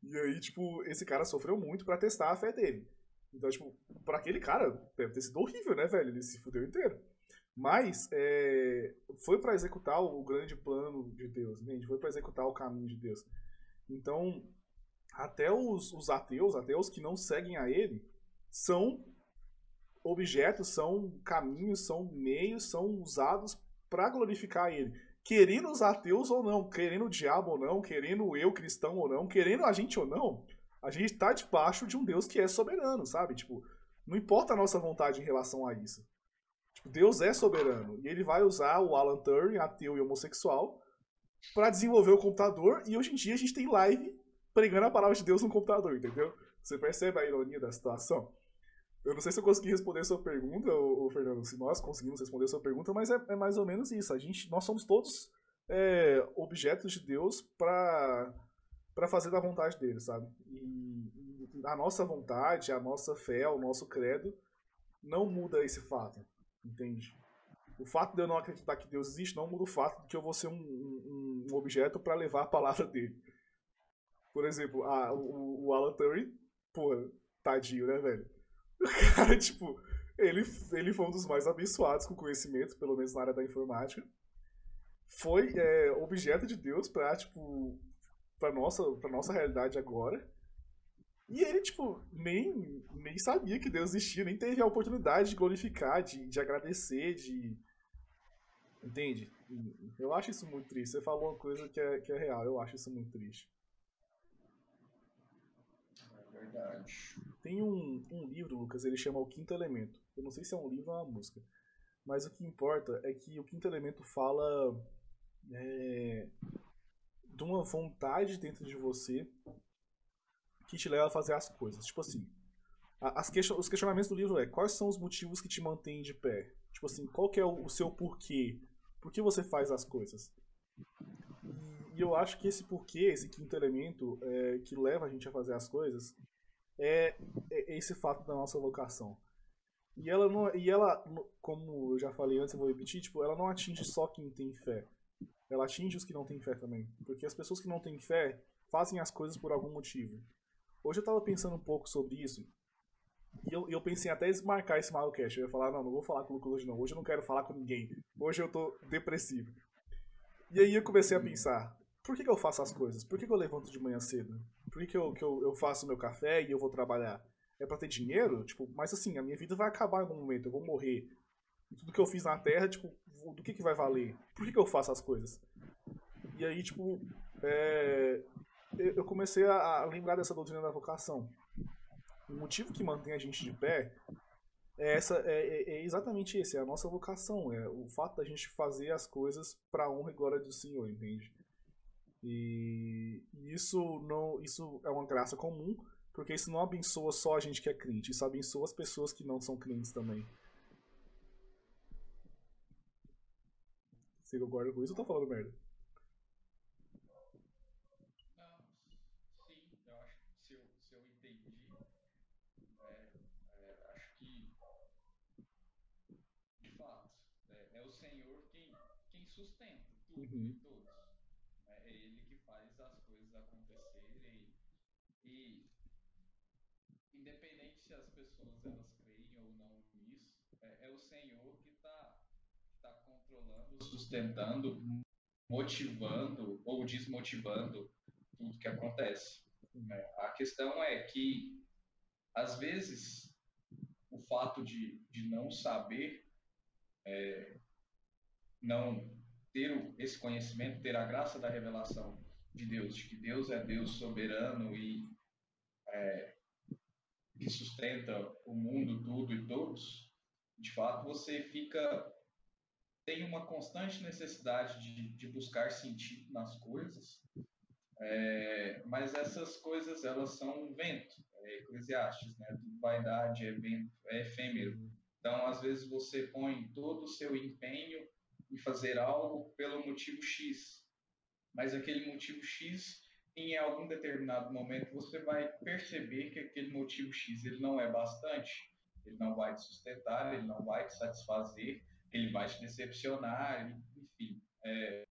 E aí, tipo, esse cara sofreu muito para testar a fé dele. Então, tipo, pra aquele cara, deve ter sido horrível, né, velho? Ele se fudeu inteiro. Mas é, foi pra executar o grande plano de Deus, entende? Foi pra executar o caminho de Deus. Então, até os, os ateus, até os que não seguem a ele, são objetos, são caminhos, são meios, são usados pra glorificar ele. Querendo os ateus ou não, querendo o diabo ou não, querendo eu cristão ou não, querendo a gente ou não, a gente tá debaixo de um Deus que é soberano, sabe? Tipo, não importa a nossa vontade em relação a isso. Tipo, Deus é soberano e ele vai usar o Alan Turing, ateu e homossexual, pra desenvolver o computador e hoje em dia a gente tem live pregando a palavra de Deus no computador, entendeu? Você percebe a ironia da situação? Eu não sei se eu consegui responder a sua pergunta, ô, Fernando, se nós conseguimos responder a sua pergunta, mas é, é mais ou menos isso. A gente, nós somos todos é, objetos de Deus pra para fazer da vontade dele, sabe? E, a nossa vontade, a nossa fé, o nosso credo não muda esse fato, entende? O fato de eu não acreditar que Deus existe não muda o fato de que eu vou ser um, um, um objeto para levar a palavra dele. Por exemplo, a, o, o Alan Turing, porra, tadinho, né, velho? O cara, tipo, ele, ele foi um dos mais abençoados com conhecimento, pelo menos na área da informática. Foi é, objeto de Deus pra, tipo, pra nossa, pra nossa realidade agora. E ele, tipo, nem, nem sabia que Deus existia, nem teve a oportunidade de glorificar, de, de agradecer, de. Entende? Eu acho isso muito triste. Você falou uma coisa que é, que é real, eu acho isso muito triste. É verdade. Tem um, um livro, Lucas, ele chama O Quinto Elemento. Eu não sei se é um livro ou uma música. Mas o que importa é que o Quinto Elemento fala é, de uma vontade dentro de você que te leva a fazer as coisas. Tipo assim, as question- os questionamentos do livro é quais são os motivos que te mantêm de pé? Tipo assim, qual é o, o seu porquê? Por que você faz as coisas? E, e eu acho que esse porquê, esse quinto elemento é, que leva a gente a fazer as coisas é, é esse fato da nossa vocação. E ela, não, e ela, como eu já falei antes, eu vou repetir, tipo, ela não atinge só quem tem fé. Ela atinge os que não têm fé também. Porque as pessoas que não têm fé fazem as coisas por algum motivo. Hoje eu tava pensando um pouco sobre isso. E eu, eu pensei até desmarcar esse Malcast. Eu ia falar, não, não vou falar com o Lucas hoje não. Hoje eu não quero falar com ninguém. Hoje eu tô depressivo. E aí eu comecei a pensar, por que, que eu faço as coisas? Por que, que eu levanto de manhã cedo? Por que, que, eu, que eu, eu faço meu café e eu vou trabalhar? É pra ter dinheiro? Tipo, mas assim, a minha vida vai acabar em algum momento, eu vou morrer. Tudo que eu fiz na Terra, tipo, do que, que vai valer? Por que, que eu faço as coisas? E aí, tipo, é, eu comecei a a lembrar dessa doutrina da vocação. O motivo que mantém a gente de pé é, essa, é, é, é exatamente esse, é a nossa vocação, é o fato da gente fazer as coisas para honra e glória do Senhor, entende? E isso não, isso é uma graça comum, porque isso não abençoa só a gente que é crente, isso abençoa as pessoas que não são crentes também. Você concorda com isso ou tá falando merda? uhum. de todos. É, é ele que faz as coisas acontecerem e, independente se as pessoas elas creem ou não nisso, é, é o Senhor que sustentando, motivando ou desmotivando tudo que acontece. É, a questão é que, às vezes, o fato de, de não saber, é, não ter esse conhecimento, ter a graça da revelação de Deus, de que Deus é Deus soberano e é, que sustenta o mundo, tudo e todos, de fato você fica tem uma constante necessidade de, de buscar sentido nas coisas, é, mas essas coisas elas são vento, é Eclesiastes, né? Tudo vaidade é vento, é efêmero. Então, às vezes você põe todo o seu empenho em fazer algo pelo motivo X. Mas aquele motivo X, em algum determinado momento, você vai perceber que aquele motivo X ele não é bastante, ele não vai te sustentar, ele não vai te satisfazer, ele vai te decepcionar, enfim, é,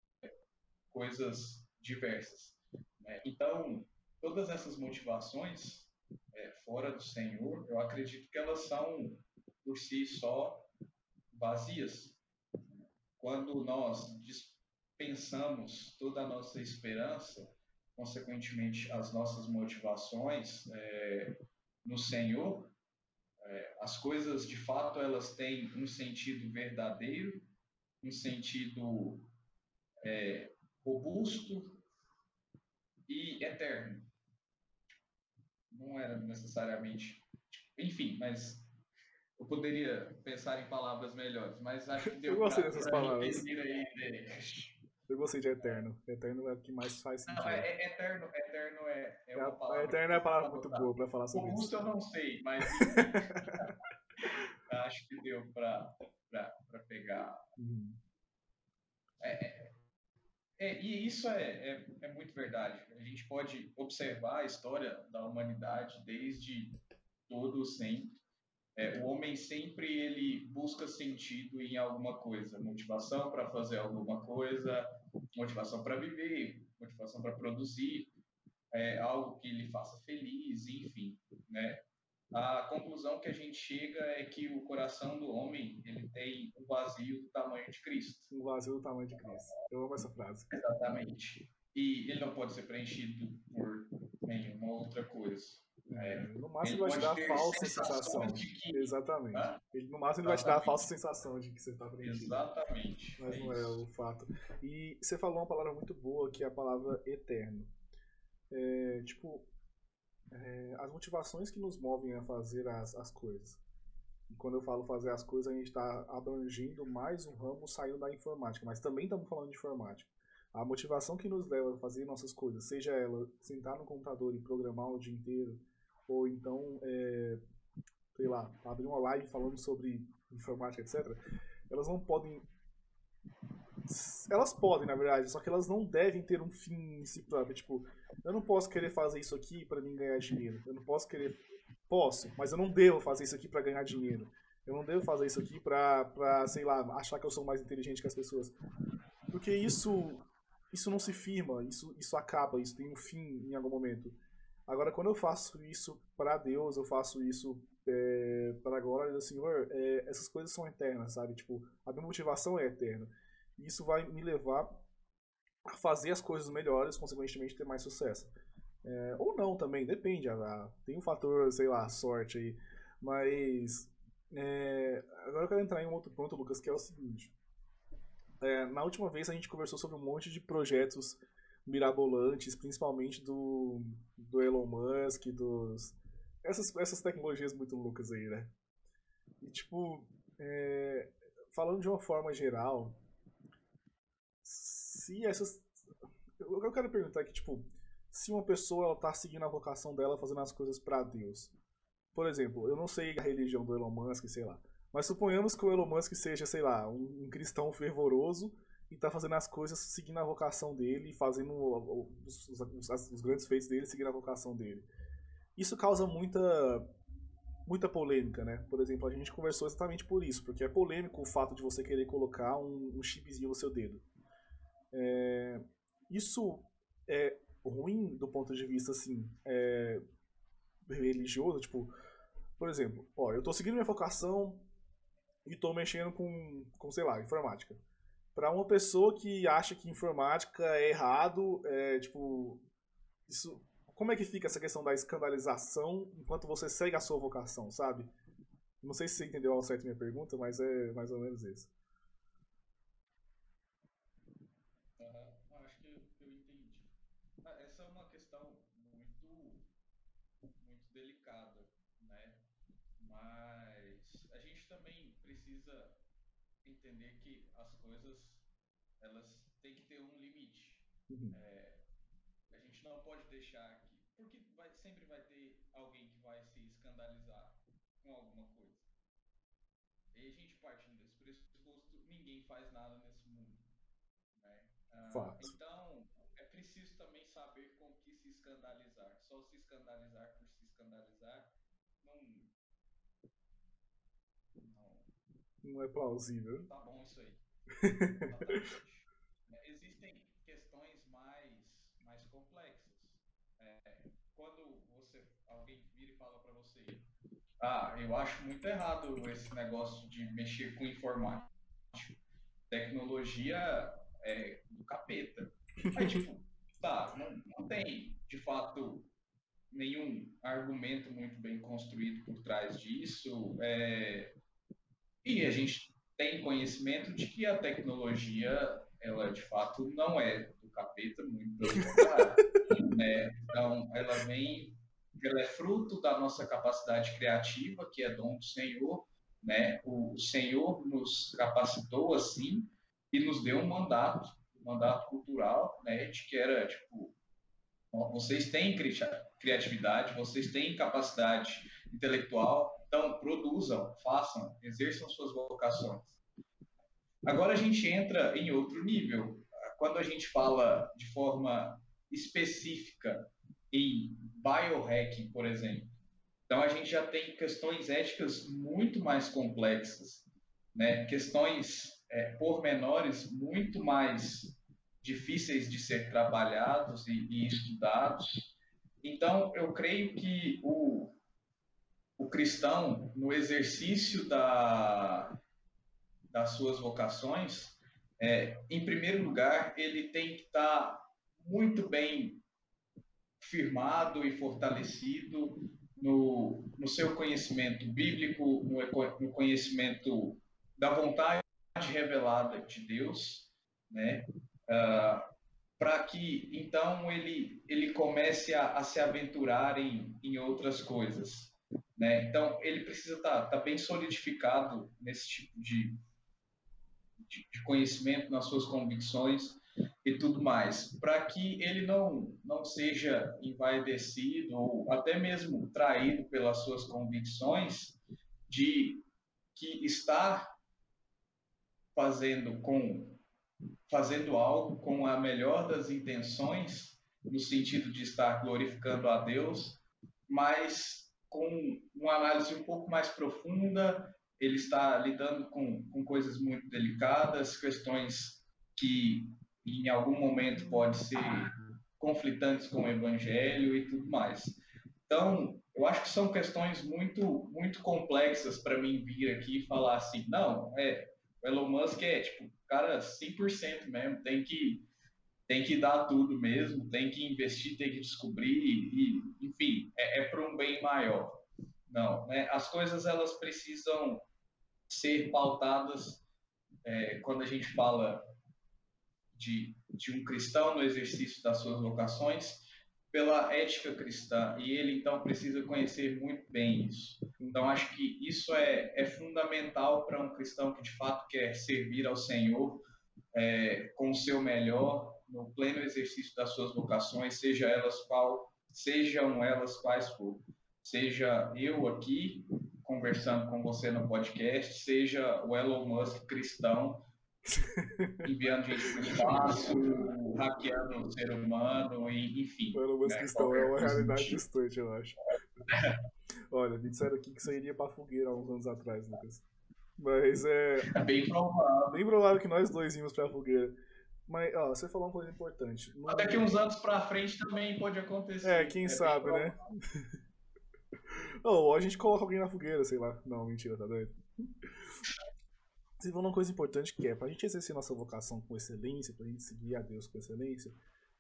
coisas diversas. Né? Então, todas essas motivações é, fora do Senhor, eu acredito que elas são por si só vazias, quando nós dispensamos toda a nossa esperança, consequentemente as nossas motivações é, no Senhor, é, as coisas de fato elas têm um sentido verdadeiro, um sentido é, robusto e eterno. Não era necessariamente, enfim, mas eu poderia pensar em palavras melhores, mas acho que deu Eu gostei dessas palavras. Eu gostei de eterno. Eterno é o que mais faz sentido. Não, é, é eterno, eterno é, é uma palavra. Eterno é uma palavra muito boa pra falar sobre isso. O eu não sei, mas acho que deu pra, pra, pra pegar. Uhum. É, é, é, e isso é, é, é muito verdade. A gente pode observar a história da humanidade desde todo sempre é, o homem sempre ele busca sentido em alguma coisa, motivação para fazer alguma coisa, motivação para viver, motivação para produzir, é, algo que lhe faça feliz, enfim, né? A conclusão que a gente chega é que o coração do homem ele tem um vazio do tamanho de Cristo. Um vazio do tamanho de Cristo. Eu amo essa frase. Exatamente. E ele não pode ser preenchido por nenhuma outra coisa. É, no máximo ele vai te dar a falsa sensação. Que... Exatamente. Ele, no máximo ele vai te dar a falsa sensação de que você está preenchido. Exatamente. Mas é não é isso. é o fato. E você falou uma palavra muito boa, que é a palavra eterno. É, tipo, é, as motivações que nos movem a fazer as, as coisas. E quando eu falo fazer as coisas, a gente está abrangindo mais um ramo saindo da informática, mas também estamos falando de informática. A motivação que nos leva a fazer nossas coisas, seja ela sentar no computador e programar o dia inteiro, ou então, é, sei lá, abrir uma live falando sobre informática, etc., elas não podem. Elas podem, na verdade, só que elas não devem ter um fim em si próprio. Tipo, eu não posso querer fazer isso aqui para mim ganhar dinheiro. Eu não posso querer. Posso, mas eu não devo fazer isso aqui para ganhar dinheiro. Eu não devo fazer isso aqui pra, pra, sei lá, achar que eu sou mais inteligente que as pessoas. Porque isso isso não se firma, isso, isso acaba, isso tem um fim em algum momento. Agora, quando eu faço isso para Deus, eu faço isso é, para a glória do Senhor, é, essas coisas são eternas, sabe? Tipo, a minha motivação é eterna. E isso vai me levar a fazer as coisas melhores, consequentemente ter mais sucesso. É, ou não também, depende. A, tem um fator, sei lá, sorte aí. Mas. É, agora eu quero entrar em um outro ponto, Lucas, que é o seguinte. É, na última vez a gente conversou sobre um monte de projetos mirabolantes, principalmente do, do Elon Musk, dos essas, essas tecnologias muito loucas aí, né? E, tipo, é, falando de uma forma geral, se essas. Eu quero perguntar aqui, tipo, se uma pessoa ela tá seguindo a vocação dela, fazendo as coisas para Deus. Por exemplo, eu não sei a religião do Elon Musk, sei lá. Mas suponhamos que o Elon Musk seja, sei lá, um, um cristão fervoroso e tá fazendo as coisas seguindo a vocação dele, fazendo os, os, os, grandes feitos dele seguindo a vocação dele. Isso causa muita muita polêmica, né? Por exemplo, a gente conversou exatamente por isso, porque é polêmico o fato de você querer colocar um, um chipzinho no seu dedo. É, isso é ruim do ponto de vista, assim, é, religioso, tipo, por exemplo, ó, eu tô seguindo minha vocação e tô mexendo com, com sei lá, informática. Para uma pessoa que acha que informática é errado, é, tipo, isso como é que fica essa questão da escandalização enquanto você segue a sua vocação, sabe? Não sei se você entendeu ao certo minha pergunta, mas é mais ou menos isso. Uhum. Acho que eu entendi. Ah, essa é uma questão muito, muito delicada, né? Mas a gente também precisa entender que as coisas elas têm que ter um limite. Uhum. É, a gente não pode deixar porque vai, sempre vai ter alguém que vai se escandalizar com alguma coisa. E a gente partindo desse pressuposto, ninguém faz nada nesse mundo. Né? Ah, então, é preciso também saber com que se escandalizar. Só se escandalizar por se escandalizar não. Não, não é plausível. Tá bom isso aí. Exatamente. Existem questões mais, mais complexas quando você alguém vira e fala para você, ah, eu acho muito errado esse negócio de mexer com informática, tecnologia é do capeta. Aí tipo, tá, não, não tem de fato nenhum argumento muito bem construído por trás disso. É... E a gente tem conhecimento de que a tecnologia, ela de fato não é do capeta, muito pelo contrário. Né? Então, ela vem, ela é fruto da nossa capacidade criativa, que é dom do Senhor. Né? O Senhor nos capacitou assim e nos deu um mandato, um mandato cultural, né? de que era tipo, vocês têm criatividade, vocês têm capacidade intelectual, então produzam, façam, exerçam suas vocações. Agora a gente entra em outro nível. Quando a gente fala de forma específica em biohacking, por exemplo. Então a gente já tem questões éticas muito mais complexas, né? questões é, pormenores muito mais difíceis de ser trabalhados e, e estudados. Então eu creio que o, o cristão, no exercício da, das suas vocações, é, em primeiro lugar, ele tem que estar tá muito bem firmado e fortalecido no, no seu conhecimento bíblico, no, no conhecimento da vontade revelada de Deus, né? Uh, para que então ele ele comece a, a se aventurar em, em outras coisas, né? Então ele precisa estar tá, tá bem solidificado nesse tipo de, de, de conhecimento nas suas convicções e tudo mais, para que ele não, não seja envaidecido ou até mesmo traído pelas suas convicções de que está fazendo com fazendo algo com a melhor das intenções no sentido de estar glorificando a Deus, mas com uma análise um pouco mais profunda, ele está lidando com, com coisas muito delicadas, questões que em algum momento pode ser conflitantes com o evangelho e tudo mais. Então, eu acho que são questões muito muito complexas para mim vir aqui e falar assim, não, é, o Elon Musk é tipo, cara, 100% mesmo, tem que tem que dar tudo mesmo, tem que investir, tem que descobrir e, enfim, é, é para um bem maior. Não, né? As coisas elas precisam ser pautadas é, quando a gente fala de, de um cristão no exercício das suas vocações, pela ética cristã e ele então precisa conhecer muito bem isso. Então acho que isso é, é fundamental para um cristão que de fato quer servir ao Senhor é, com o seu melhor no pleno exercício das suas vocações, seja elas qual, sejam elas quais for. Seja eu aqui conversando com você no podcast, seja o Elon Musk cristão enviando gente para o espaço, hackeando o ser humano, enfim. O Elon Musk né, cristão é uma realidade distante, eu acho. Olha, me disseram aqui que você iria pra fogueira há uns anos atrás, Lucas. Mas é. É bem provável. Bem provável que nós dois íamos pra fogueira. Mas, ó, você falou uma coisa importante. No... Daqui uns anos pra frente também pode acontecer. É, quem é sabe, né? Ou a gente coloca alguém na fogueira, sei lá. Não, mentira, tá doido? Você falou uma coisa importante que é, pra gente exercer nossa vocação com excelência, pra gente seguir a Deus com excelência,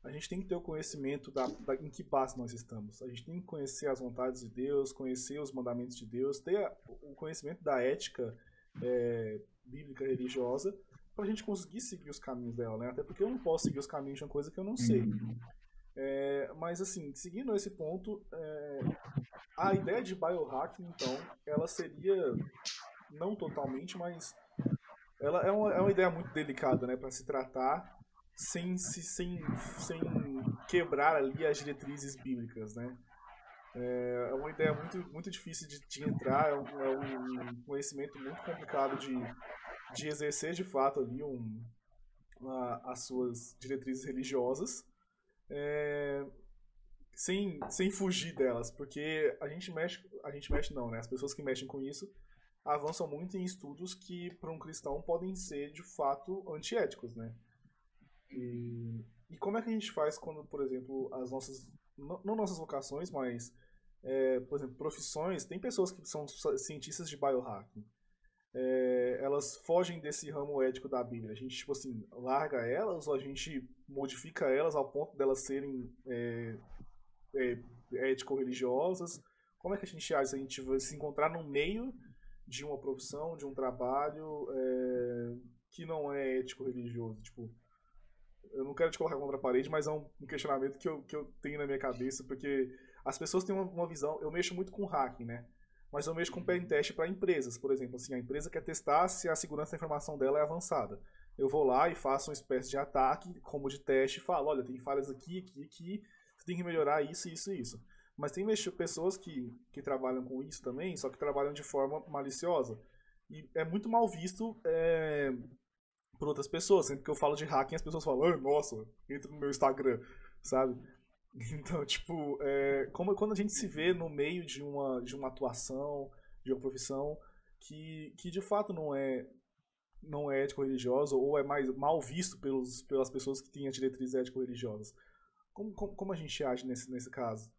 a gente tem que ter o conhecimento da, da, em que passo nós estamos. A gente tem que conhecer as vontades de Deus, conhecer os mandamentos de Deus, ter a, o conhecimento da ética é, bíblica religiosa para a gente conseguir seguir os caminhos dela, né? Até porque eu não posso seguir os caminhos de uma coisa que eu não sei. É, mas assim, seguindo esse ponto, é, a ideia de biohacking, então, ela seria não totalmente, mas ela é uma, é uma ideia muito delicada, né, para se tratar sem, se, sem, sem quebrar ali as diretrizes bíblicas, né? É, é uma ideia muito, muito difícil de, de entrar, é um, é um, conhecimento muito complicado de, de exercer de fato ali um, uma, as suas diretrizes religiosas, é, sem, sem fugir delas, porque a gente mexe, a gente mexe não, né? As pessoas que mexem com isso avançam muito em estudos que para um cristão podem ser de fato antiéticos, né? E, e como é que a gente faz quando, por exemplo, as nossas. Não, não nossas vocações, mas. É, por exemplo, profissões. Tem pessoas que são cientistas de biohacking. É, elas fogem desse ramo ético da Bíblia. A gente, tipo assim, larga elas ou a gente modifica elas ao ponto delas serem é, é, ético-religiosas? Como é que a gente age a gente vai se encontrar no meio de uma profissão, de um trabalho é, que não é ético-religioso? Tipo, eu não quero te colocar contra a parede, mas é um, questionamento que eu, que eu tenho na minha cabeça, porque as pessoas têm uma, uma visão. Eu mexo muito com hacking, né? Mas eu mexo com pen teste para empresas, por exemplo. Assim, a empresa quer testar se a segurança da informação dela é avançada. Eu vou lá e faço uma espécie de ataque, como de teste, e falo: olha, tem falhas aqui, aqui, aqui, você tem que melhorar isso, isso e isso. Mas tem pessoas que, que trabalham com isso também, só que trabalham de forma maliciosa. E é muito mal visto é, por outras pessoas. Sempre que eu falo de hacking, as pessoas falam, nossa, entra no meu Instagram, sabe? Então, tipo, é, como, quando a gente se vê no meio de uma, de uma atuação, de uma profissão que, que de fato não é não é ético-religiosa ou é mais mal visto pelos, pelas pessoas que têm a diretriz ético-religiosas. Como, como, como, a gente age nesse, nesse caso?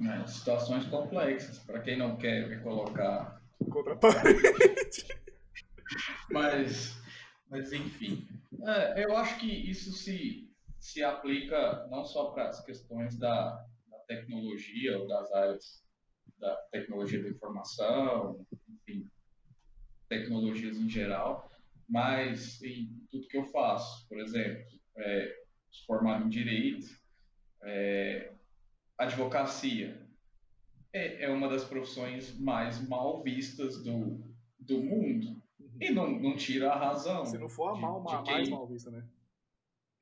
É, situações complexas. Para quem não quer me colocar contra a parede. Mas, mas enfim, é, eu acho que isso se, se aplica não só para as questões da, da, tecnologia ou das áreas da tecnologia da informação, enfim, tecnologias em geral, mas em tudo que eu faço. Por exemplo, é, formado em direito, é, advocacia é, é uma das profissões mais mal vistas do, do mundo. E não, não tira a razão. Se não for a mal, de, de quem, mais mal vista, né?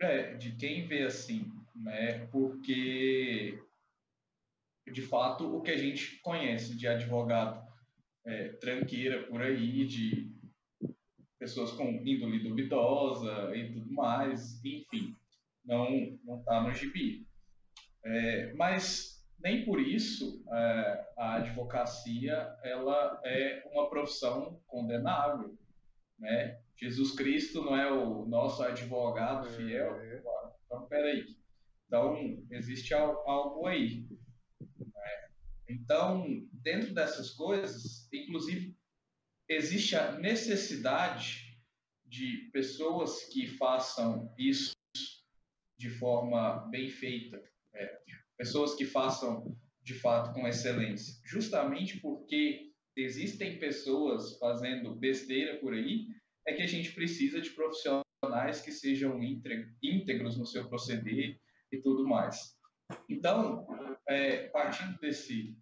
É, de quem vê assim, né? Porque, de fato, o que a gente conhece de advogado é, tranqueira por aí, de pessoas com índole duvidosa e tudo mais, enfim, não não está no gibi. É, mas nem por isso é, a advocacia ela é uma profissão condenável. Né? Jesus Cristo não é o nosso advogado é. fiel. É. Então, peraí. Então, existe algo aí. Né? Então, dentro dessas coisas, inclusive, existe a necessidade de pessoas que façam isso de forma bem feita, é, pessoas que façam de fato com excelência, justamente porque existem pessoas fazendo besteira por aí, é que a gente precisa de profissionais que sejam íntegros no seu proceder e tudo mais. Então, é, partindo desse,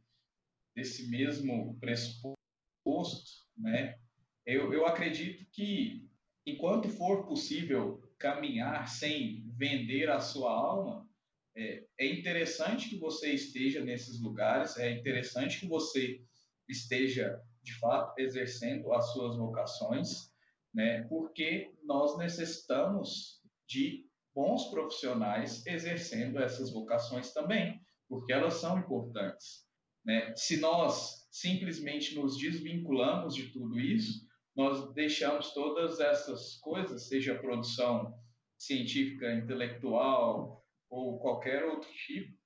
desse mesmo pressuposto, né, eu, eu acredito que, enquanto for possível caminhar sem vender a sua alma, é, é interessante que você esteja nesses lugares, é interessante que você esteja, de fato, exercendo as suas vocações, né, porque nós necessitamos de bons profissionais exercendo essas vocações também, porque elas são importantes. Né? Se nós simplesmente nos desvinculamos de tudo isso, nós deixamos todas essas coisas, seja produção científica, intelectual ou qualquer outro tipo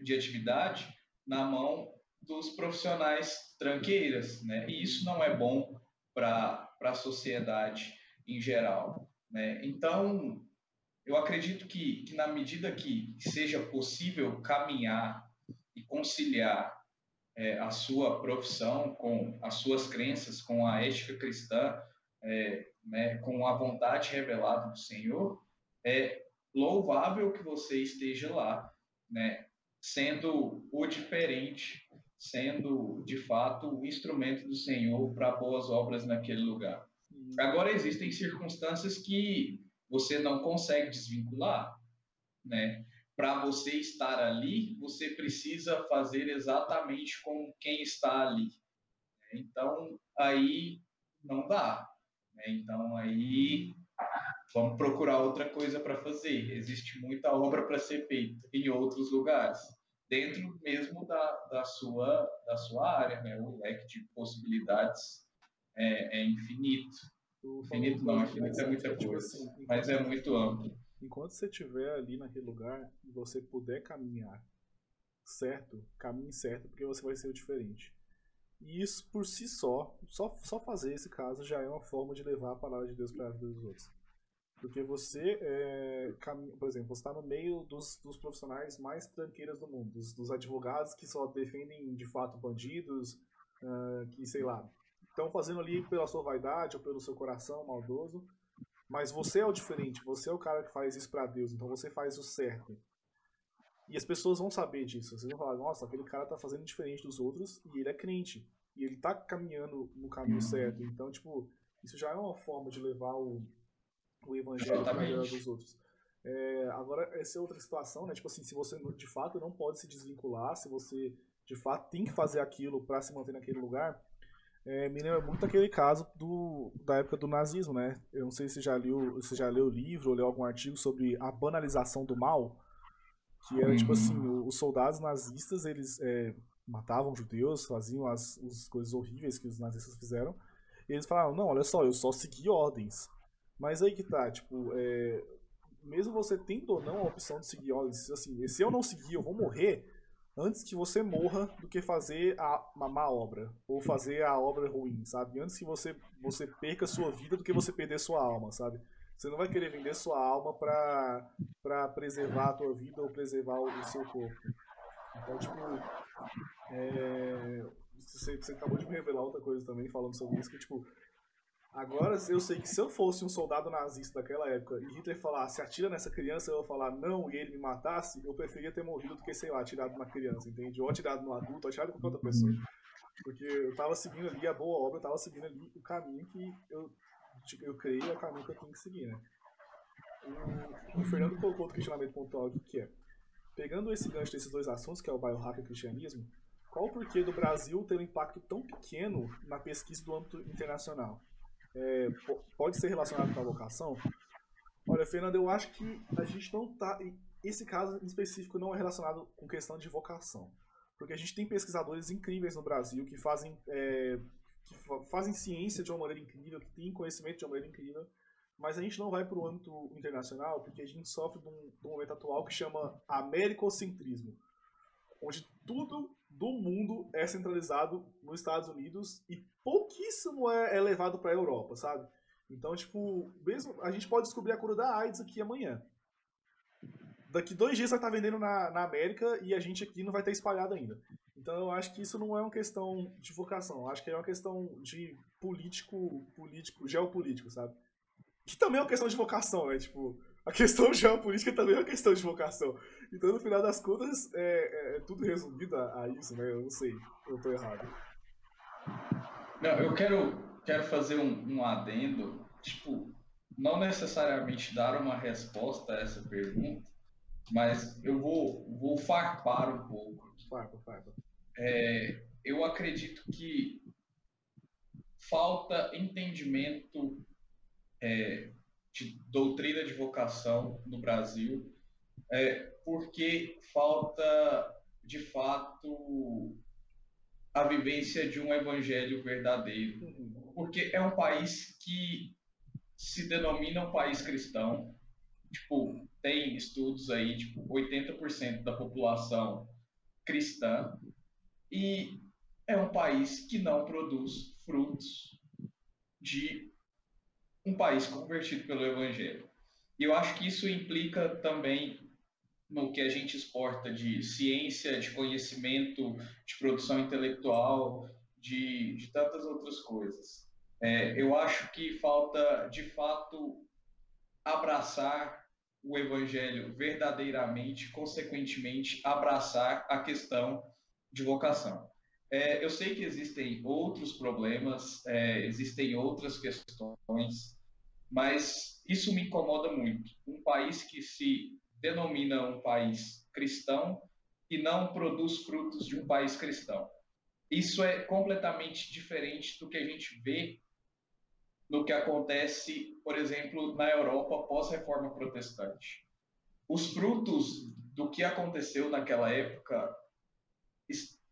de atividade, na mão dos profissionais tranqueiras, né? E isso não é bom para a sociedade em geral, né? Então, eu acredito que, que na medida que seja possível caminhar e conciliar é, a sua profissão com as suas crenças, com a ética cristã, é, né, com a vontade revelada do Senhor, é louvável que você esteja lá, né, sendo o diferente, sendo de fato o instrumento do Senhor para boas obras naquele lugar. Agora existem circunstâncias que você não consegue desvincular, né? Para você estar ali, você precisa fazer exatamente como quem está ali. Então, aí não dá. Né? Então, aí vamos procurar outra coisa para fazer. Existe muita obra para ser feita em outros lugares, dentro mesmo da, da, sua, da sua área. Né? O leque de possibilidades é, é infinito. Infinito não, infinito é muita coisa, assim, mas é muito amplo. Enquanto você estiver ali naquele lugar e você puder caminhar certo, caminhe certo, porque você vai ser o diferente. E isso por si só, só, só fazer esse caso já é uma forma de levar a palavra de Deus para a vida dos outros. Porque você, é, por exemplo, você está no meio dos, dos profissionais mais tranqueiras do mundo, dos, dos advogados que só defendem de fato bandidos, uh, que sei lá, estão fazendo ali pela sua vaidade ou pelo seu coração maldoso. Mas você é o diferente, você é o cara que faz isso para Deus, então você faz o certo. E as pessoas vão saber disso. Vocês vão falar, nossa, aquele cara tá fazendo diferente dos outros e ele é crente. E ele tá caminhando no caminho certo. Então, tipo, isso já é uma forma de levar o, o evangelho vida dos outros. É, agora, essa é outra situação, né? Tipo assim, se você de fato não pode se desvincular, se você de fato tem que fazer aquilo para se manter naquele lugar, é, me lembra muito aquele caso do, da época do nazismo, né? Eu não sei se já leu, se já leu o livro ou leu algum artigo sobre a banalização do mal, que era tipo assim, uhum. os soldados nazistas, eles é, matavam judeus, faziam as, as coisas horríveis que os nazistas fizeram, e eles falavam, não, olha só, eu só segui ordens. Mas aí que tá, tipo, é, mesmo você tendo ou não a opção de seguir ordens, assim, se eu não seguir, eu vou morrer, antes que você morra do que fazer a, uma má obra ou fazer a obra ruim, sabe? Antes que você você perca sua vida do que você perder sua alma, sabe? Você não vai querer vender sua alma pra, pra preservar a tua vida ou preservar o, o seu corpo. Então, tipo, é, você, você acabou de me revelar outra coisa também falando sobre isso, que, tipo, Agora eu sei que se eu fosse um soldado nazista daquela época e Hitler falasse atira nessa criança, eu ia falar não e ele me matasse, eu preferia ter morrido do que, sei lá, atirado numa criança, entende? Ou atirado no adulto, ou atirado com outra pessoa. Porque eu tava seguindo ali a boa obra, eu tava seguindo ali o caminho que eu, tipo, eu creio é o caminho que eu tenho que seguir, né? O, o Fernando colocou outro questionamento pontual aqui que é pegando esse gancho desses dois assuntos, que é o biohack e o cristianismo, qual o porquê do Brasil ter um impacto tão pequeno na pesquisa do âmbito internacional? É, pode ser relacionado com a vocação? Olha, Fernando, eu acho que a gente não tá. Esse caso em específico não é relacionado com questão de vocação. Porque a gente tem pesquisadores incríveis no Brasil que fazem, é, que fazem ciência de uma maneira incrível, que têm conhecimento de uma maneira incrível, mas a gente não vai para o âmbito internacional porque a gente sofre de um, de um momento atual que chama americocentrismo, onde tudo do mundo é centralizado nos Estados Unidos e pouquíssimo é, é levado para a Europa, sabe? Então, tipo, mesmo a gente pode descobrir a cura da AIDS aqui amanhã. Daqui dois dias vai estar vendendo na, na América e a gente aqui não vai ter espalhado ainda. Então eu acho que isso não é uma questão de vocação, acho que é uma questão de político, político, geopolítico, sabe? Que também é uma questão de vocação, né? Tipo, a questão geopolítica também é uma questão de vocação. Então, no final das contas, é, é, é tudo resumido a, a, isso, né? Eu não sei, eu tô errado. Não, eu quero, quero fazer um, um adendo, tipo, não necessariamente dar uma resposta a essa pergunta, mas eu vou, vou farpar um pouco. Farpa, farpa. É, eu acredito que falta entendimento é, de doutrina de vocação no Brasil, é, porque falta, de fato, a vivência de um evangelho verdadeiro. Porque é um país que se denomina um país cristão. Tipo, tem estudos aí, tipo, 80% da população cristã. E é um país que não produz frutos de um país convertido pelo Evangelho. E eu acho que isso implica também no que a gente exporta de ciência, de conhecimento, de produção intelectual, de, de tantas outras coisas. É, eu acho que falta, de fato, abraçar o Evangelho verdadeiramente, consequentemente, abraçar a questão de vocação. É, eu sei que existem outros problemas, é, existem outras questões, mas isso me incomoda muito. Um país que se denomina um país cristão e não produz frutos de um país cristão. Isso é completamente diferente do que a gente vê no que acontece, por exemplo, na Europa pós-reforma protestante. Os frutos do que aconteceu naquela época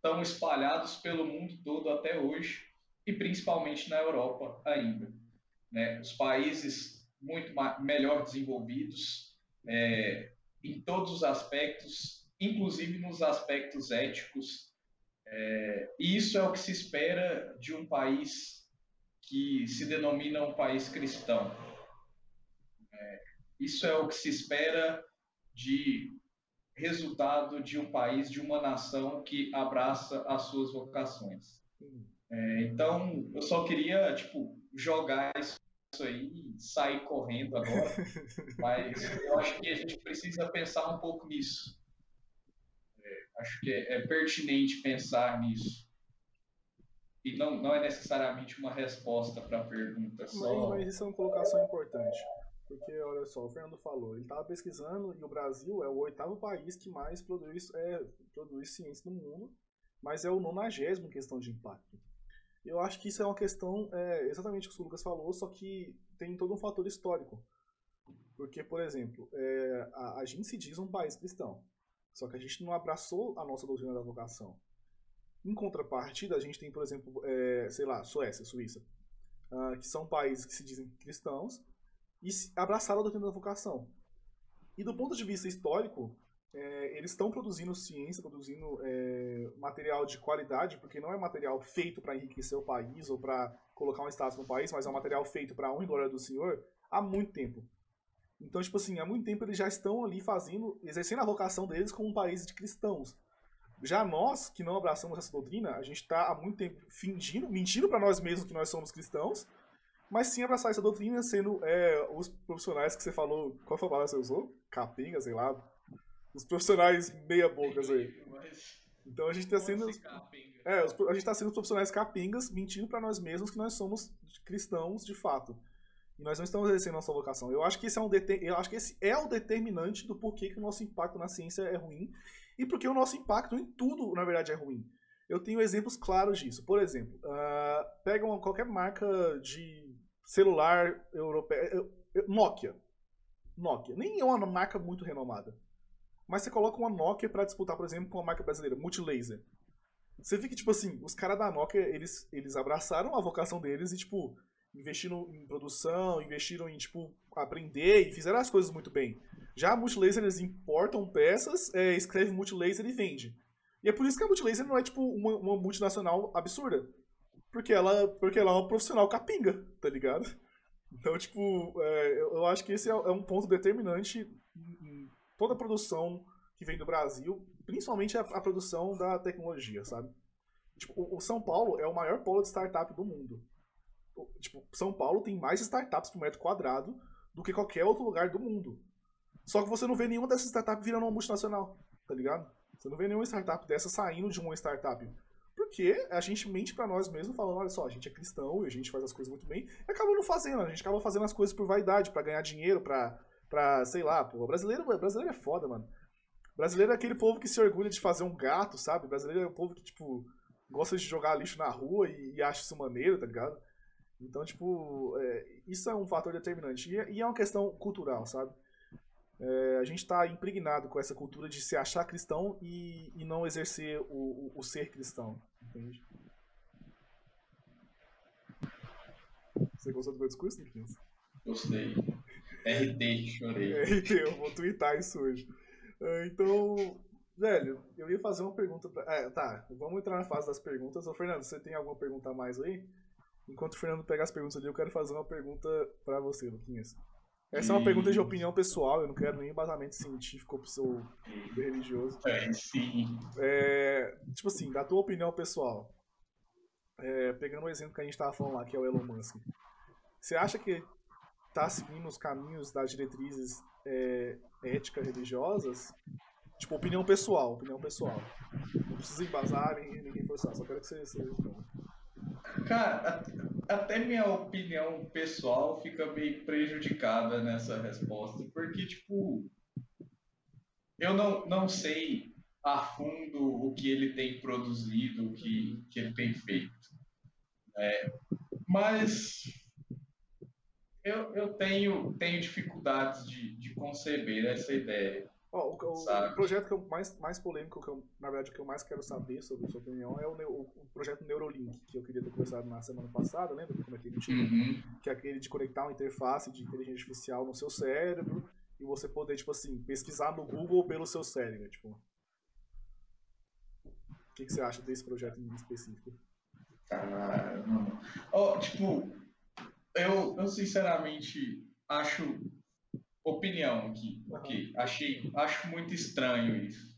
estão espalhados pelo mundo todo até hoje e principalmente na Europa ainda. Né? Os países muito melhor desenvolvidos é, em todos os aspectos, inclusive nos aspectos éticos. É, e isso é o que se espera de um país que se denomina um país cristão. É, isso é o que se espera de resultado de um país, de uma nação que abraça as suas vocações. É, então, eu só queria, tipo, jogar isso aí e sair correndo agora, mas eu acho que a gente precisa pensar um pouco nisso. É, acho que é, é, pertinente pensar nisso. E não, não é necessariamente uma resposta para a pergunta só. Mas, mas isso é uma colocação importante. Porque, olha só, o Fernando falou, ele estava pesquisando e o Brasil é o oitavo país que mais produz, é, produz ciência no mundo, mas é o nonagésimo em questão de impacto. Eu acho que isso é uma questão, é, exatamente o que o Lucas falou, só que tem todo um fator histórico. Porque, por exemplo, é, a, a, gente se diz um país cristão, só que a gente não abraçou a nossa doutrina da vocação. Em contrapartida, a gente tem, por exemplo, é, sei lá, Suécia, Suíça, uh, que são países que se dizem cristãos, e abraçaram a doutrina da vocação. E do ponto de vista histórico, é, eles estão produzindo ciência, produzindo é, material de qualidade, porque não é material feito para enriquecer o país ou para colocar um status no país, mas é um material feito para a honra e glória do Senhor há muito tempo. Então, tipo assim, há muito tempo eles já estão ali fazendo, exercendo a vocação deles como um país de cristãos. Já nós, que não abraçamos essa doutrina, a gente está há muito tempo fingindo, mentindo para nós mesmos que nós somos cristãos, mas sim abraçar essa doutrina sendo é, os profissionais que você falou. Qual foi a palavra que você usou? Capenga, sei lá. Os profissionais meia-bocas aí. Então a gente está sendo. É, a gente tá sendo os profissionais capengas mentindo para nós mesmos que nós somos cristãos de fato. E nós não estamos exercendo nossa vocação. Eu acho que esse é um deter... eu acho que esse é o determinante do porquê que o nosso impacto na ciência é ruim e porque o nosso impacto em tudo, na verdade, é ruim. Eu tenho exemplos claros disso. Por exemplo, uh, pega uma, qualquer marca de celular europeu. Nokia. Nokia. Nem é uma marca muito renomada. Mas você coloca uma Nokia para disputar, por exemplo, com uma marca brasileira, Multilaser. Você vê que, tipo assim, os caras da Nokia, eles, eles abraçaram a vocação deles e, tipo, investiram em produção, investiram em, tipo, aprender e fizeram as coisas muito bem. Já a Multilaser, eles importam peças, é, escreve Multilaser e vende. E é por isso que a Multilaser não é, tipo, uma, uma multinacional absurda. Porque ela, porque ela é uma profissional capinga, tá ligado? Então, tipo, é, eu acho que esse é, é um ponto determinante em toda a produção que vem do Brasil, principalmente a, a produção da tecnologia, sabe? Tipo, o, o São Paulo é o maior polo de startup do mundo. Tipo, São Paulo tem mais startups por metro quadrado do que qualquer outro lugar do mundo. Só que você não vê nenhuma dessas startups virando uma multinacional, tá ligado? Você não vê nenhuma startup dessa saindo de uma startup. Porque a gente mente para nós mesmos, falando, olha só, a gente é cristão e a gente faz as coisas muito bem, e acaba não fazendo, a gente acaba fazendo as coisas por vaidade, para ganhar dinheiro, pra, pra, sei lá, pô, brasileiro, brasileiro é foda, mano. Brasileiro é aquele povo que se orgulha de fazer um gato, sabe? Brasileiro é o povo que, tipo, gosta de jogar lixo na rua e, e acha isso maneiro, tá ligado? Então, tipo, é, isso é um fator determinante. E, e é uma questão cultural, sabe? É, a gente está impregnado com essa cultura de se achar cristão e, e não exercer o, o, o, ser cristão, entende? Você gostou do meu discurso, Nicolas? Gostei. RT, chorei. RT, eu vou twittar isso hoje. É, então, velho, eu ia fazer uma pergunta. Pra... É, tá, vamos entrar na fase das perguntas. Ô, Fernando, você tem alguma pergunta a mais aí? Enquanto o Fernando pega as perguntas ali, eu quero fazer uma pergunta para você, Luquinhas. Essa é uma pergunta de opinião pessoal, eu não quero nem embasamento científico ou religioso. É, sim. É, tipo assim, da tua opinião pessoal, é, pegando o exemplo que a gente estava falando lá, que é o Elon Musk, você acha que está seguindo os caminhos das diretrizes é, éticas religiosas? Tipo, opinião pessoal, opinião pessoal. Não precisa embasar nem ninguém forçar, só quero que você, você. Cara, até minha opinião pessoal fica meio prejudicada nessa resposta, porque, tipo, eu não, não sei a fundo o que ele tem produzido, o que, que ele tem feito. É, mas eu, eu tenho, tenho dificuldades de, de conceber essa ideia. Oh, o, o, projeto que eu mais, mais polêmico, que eu, na verdade, o que eu mais quero saber sobre sua opinião é o, o, o projeto Neurolink, que eu queria ter começado na semana passada, lembra que eu comentei no time? Uhum. Que é aquele de conectar uma interface de inteligência artificial no seu cérebro e você poder, tipo assim, pesquisar no Google pelo seu cérebro, tipo. O que, que você acha desse projeto em específico? Caramba. Oh, tipo, eu, eu sinceramente acho opinião aqui, ok? Achei, acho muito estranho isso.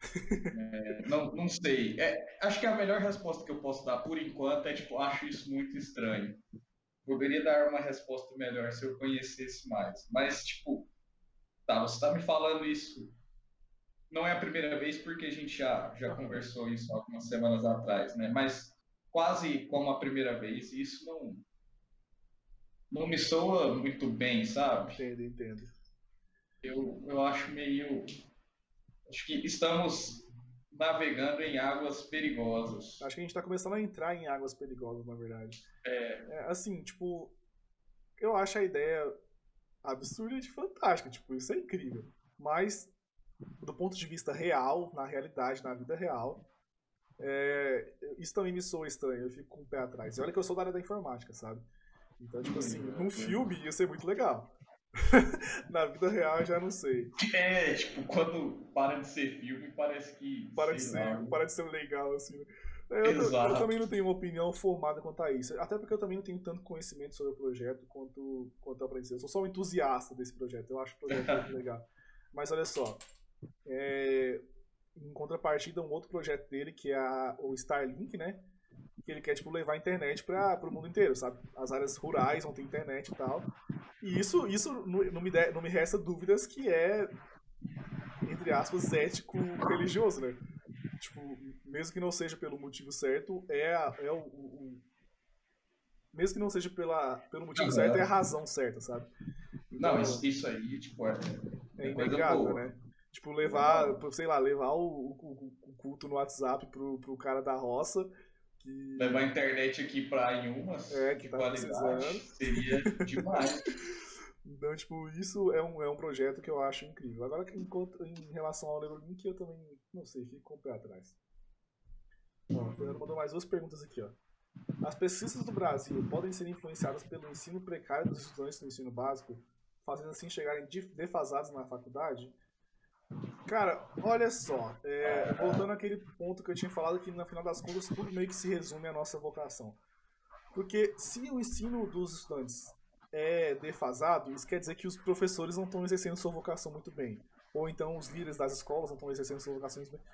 É, não, não sei. É, acho que a melhor resposta que eu posso dar por enquanto é tipo, acho isso muito estranho. Poderia dar uma resposta melhor se eu conhecesse mais. Mas, tipo, tá, você tá me falando isso. Não é a primeira vez porque a gente já, já conversou isso algumas semanas atrás, né? Mas quase como a primeira vez, isso não, não me soa muito bem, sabe? Entendo, entendo. Eu, eu acho meio. Acho que estamos navegando em águas perigosas. Acho que a gente está começando a entrar em águas perigosas, na verdade. É. é. Assim, tipo. Eu acho a ideia absurda de fantástica. Tipo, isso é incrível. Mas, do ponto de vista real, na realidade, na vida real, é, isso também me soa estranho. Eu fico com o pé atrás. E olha que eu sou da área da informática, sabe? Então, tipo assim, num filme ia ser muito legal. Na vida real eu já não sei. É, tipo, quando para de ser filme, parece que. Para, de ser, para de ser legal, assim. Eu, eu, eu, também não tenho uma opinião formada quanto a isso. Até porque eu também não tenho tanto conhecimento sobre o projeto quanto, quanto a princesa. Eu sou só um entusiasta desse projeto. Eu acho o projeto muito legal. Mas olha só. É, em contrapartida, um outro projeto dele, que é a, o Starlink, né? Que ele quer tipo levar a internet para o mundo inteiro, sabe? As áreas rurais vão ter internet e tal. E isso, isso não, me, de, não me resta dúvidas que é, entre aspas, ético religioso, né? Tipo, mesmo que não seja pelo motivo certo, é, a, é o, o, Mesmo que não seja pela, pelo motivo certo, é a razão certa, sabe? Então, não, isso, isso aí, tipo, é. É, é inegável, né? Tipo, levar, sei lá, levar o, o, o culto no WhatsApp pro, pro cara da roça que... Levar a internet aqui pra Inhumas, é, que tá qualidade, seria demais. Então, tipo, isso é um, é um projeto que eu acho incrível. Agora, em, em relação ao Neurolink, eu também, não sei, fico com o pé atrás. Ó, o Fernando mandou mais duas perguntas aqui, ó. As pesquisas do Brasil podem ser influenciadas pelo ensino precário dos estudantes do ensino básico, fazendo assim chegarem defasados na faculdade? Cara, olha só, é, voltando àquele ponto que eu tinha falado que no final das contas tudo meio que se resume à nossa vocação. Porque se o ensino dos estudantes é defasado, isso quer dizer que os professores não estão exercendo sua vocação muito bem. Ou então os líderes das escolas não estão exercendo sua vocação muito bem.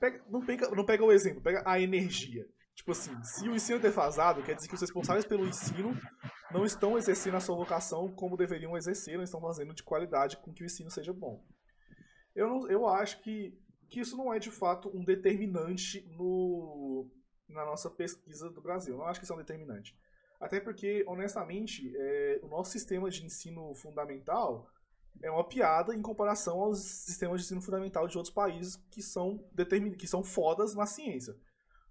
Pega, não, pega, não pega o exemplo, pega a energia. Tipo assim, se o ensino é defasado, quer dizer que os responsáveis pelo ensino não estão exercendo a sua vocação como deveriam exercer, não estão fazendo de qualidade com que o ensino seja bom. Eu, não, eu acho que, que isso não é de fato um determinante no, na nossa pesquisa do Brasil. Eu não acho que isso é um determinante. Até porque, honestamente, é, o nosso sistema de ensino fundamental é uma piada em comparação aos sistemas de ensino fundamental de outros países que são, determin... que são fodas na ciência.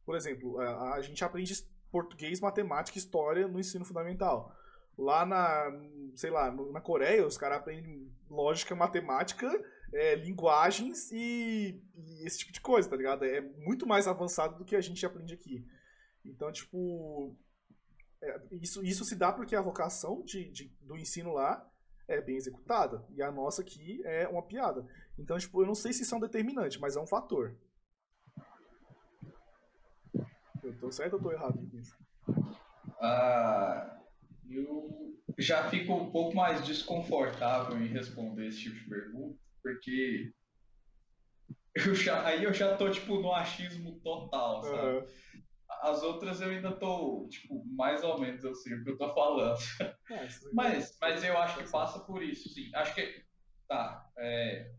Por exemplo, a, a gente aprende português, matemática e história no ensino fundamental. Lá na, sei lá, na Coreia, os caras aprendem lógica, matemática, é, linguagens e, e, esse tipo de coisa, tá ligado? É muito mais avançado do que a gente aprende aqui. Então, tipo, é, isso, isso se dá porque a vocação de, de, do ensino lá é bem executada. E a nossa aqui é uma piada. Então, tipo, eu não sei se isso é um determinante, mas é um fator. Eu tô certo ou tô errado nisso? Ah, eu já fico um pouco mais desconfortável em responder esse tipo de pergunta, porque eu já, aí eu já tô, tipo, no achismo total, sabe? Uhum. As outras eu ainda tô, tipo, mais ou menos eu sei o que eu tô falando. É, mas, mas eu acho que passa por isso, sim. Acho que, tá, é,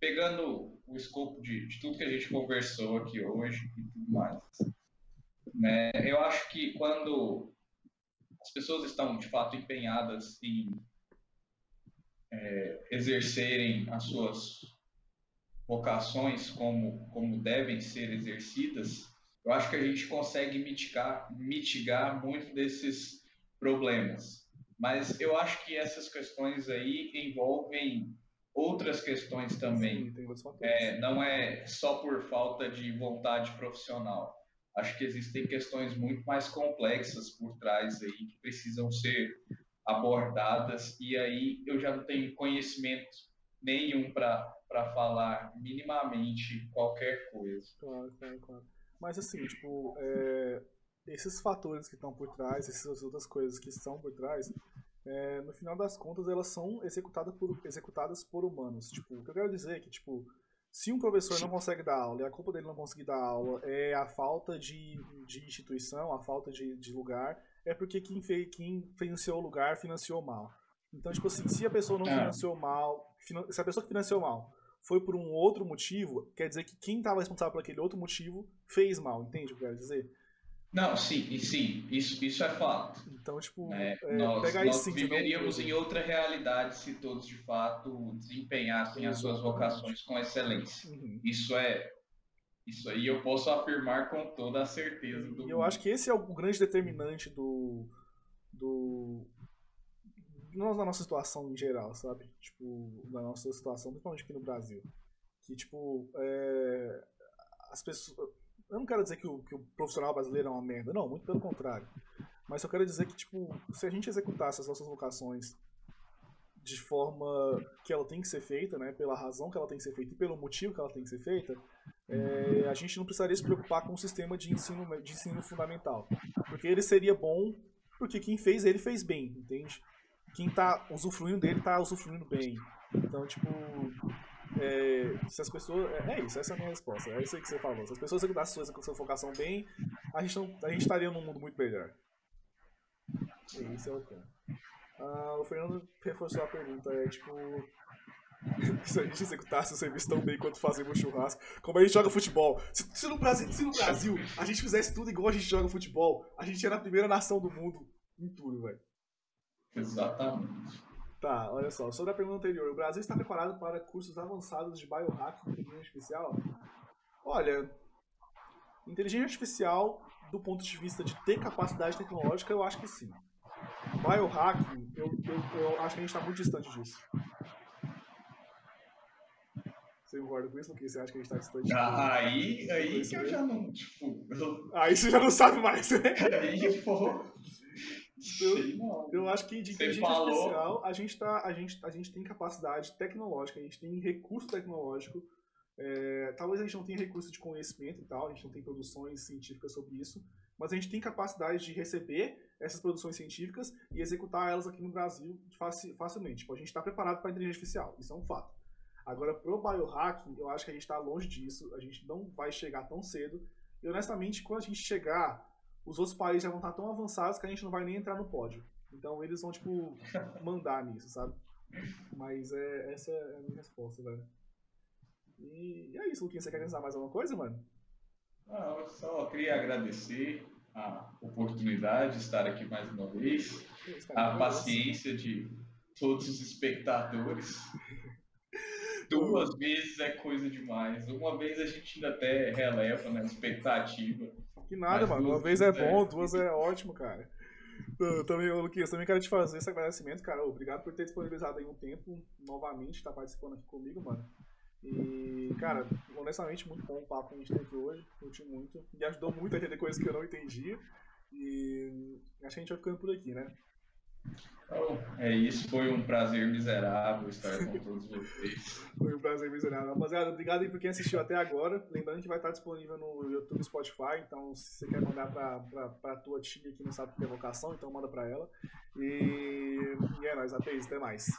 pegando o escopo de, de, tudo que a gente conversou aqui hoje e tudo mais, né, eu acho que quando as pessoas estão, de fato, empenhadas em é, exercerem as suas vocações como, como devem ser exercidas, eu acho que a gente consegue mitigar, mitigar muito desses problemas. Mas eu acho que essas questões aí envolvem outras questões também. Sim, é, não é só por falta de vontade profissional. Acho que existem questões muito mais complexas por trás aí que precisam ser abordadas e aí eu já não tenho conhecimento nenhum para falar minimamente qualquer coisa. Claro, claro, claro. Mas assim, tipo, é, esses fatores que estão por trás, essas outras coisas que estão por trás, é, no final das contas, elas são executadas por, executadas por humanos. Tipo, o que eu quero dizer é que, tipo, se um professor não consegue dar aula e a culpa dele não conseguir dar aula é a falta de, de instituição, a falta de, de lugar, é porque quem, fez, quem financiou o lugar financiou mal. Então, tipo assim, se a pessoa não é. financiou mal, se a pessoa que financiou mal foi por um outro motivo, quer dizer que quem estava responsável por aquele outro motivo fez mal, entende o que eu quero dizer? Não, sim, sim, isso, isso é fato. Então, tipo, é, é, nós, nós viveríamos em outra realidade se todos de fato desempenhassem as suas vocações com excelência. Uhum. Isso é, isso aí eu posso afirmar com toda a certeza. Do eu acho que esse é o grande determinante do, do na nossa situação em geral, sabe? Tipo, da nossa situação, principalmente aqui no Brasil. Que, tipo, é, as pessoas. Eu não quero dizer que o, que o profissional brasileiro é uma merda, não, muito pelo contrário. Mas eu quero dizer que, tipo, se a gente executasse as nossas vocações de forma que ela tem que ser feita, né, pela razão que ela tem que ser feita e pelo motivo que ela tem que ser feita, é, a gente não precisaria se preocupar com o sistema de ensino, de ensino fundamental. Porque ele seria bom porque quem fez ele fez bem, entende? quem tá usufruindo dele tá usufruindo bem. Então, tipo, é, se as pessoas. É, é, isso, essa é a minha resposta. É isso aí que você falou. Se as pessoas executassem sua, sua focação bem, a gente, não, a gente estaria num mundo muito melhor. Isso é o ponto. Ah, o Fernando reforçou a pergunta, é tipo. se a gente executasse o serviço tão bem quanto fazemos churrasco, como a gente joga futebol. Se, se, no Brasil, se no Brasil a gente fizesse tudo igual a gente joga futebol, a gente era a primeira nação do mundo em tudo, velho. Exatamente. Tá, olha só. Sobre a pergunta anterior, o Brasil está preparado para cursos avançados de biohacking e inteligência artificial? Olha, inteligência artificial, do ponto de vista de ter capacidade tecnológica, eu acho que sim. Biohacking, eu, eu, eu acho que a gente está muito distante disso. Você concorda com isso? Porque você acha que a gente está distante? Ah, aí, aí que eu já não, tipo... Eu... Aí você já não sabe mais, né? Aí, pô... Eu, eu acho que de inteligência artificial a gente, tá, a, gente, a gente tem capacidade tecnológica, a gente tem recurso tecnológico. É, talvez a gente não tenha recurso de conhecimento e tal, a gente não tem produções científicas sobre isso, mas a gente tem capacidade de receber essas produções científicas e executar elas aqui no Brasil facilmente. Tipo, a gente está preparado para a inteligência artificial, isso é um fato. Agora, pro biohacking, eu acho que a gente está longe disso, a gente não vai chegar tão cedo E honestamente, quando a gente chegar, os outros países já vão estar tão avançados que a gente não vai nem entrar no pódio. Então eles vão, tipo, mandar nisso, sabe? Mas é, essa é a minha resposta, velho. E é isso, Luquinha. Você quer acrescentar mais alguma coisa, mano? Não, eu só queria agradecer a oportunidade de estar aqui mais uma vez, a paciência de todos os espectadores. Duas vezes é coisa demais. Uma vez a gente ainda até releva na expectativa. Que nada, mano. Uma vez é bom, duas é ótimo, cara. Eu também, Luquinhas, também quero te fazer esse agradecimento, cara. Obrigado por ter disponibilizado aí um tempo novamente, estar tá participando aqui comigo, mano. E, cara, honestamente, muito bom o papo que a gente teve hoje. Curti muito. Me ajudou muito a entender coisas que eu não entendia. E acho que a gente vai ficando por aqui, né? Então, é isso. Foi um prazer miserável estar com todos vocês. Foi um prazer miserável. Rapaziada, obrigado aí por quem assistiu até agora. Lembrando que vai estar disponível no YouTube e Spotify. Então, se você quer mandar pra, pra, pra tua tia que não sabe o que é vocação, então manda pra ela. E, e é nóis. Até isso. Até mais.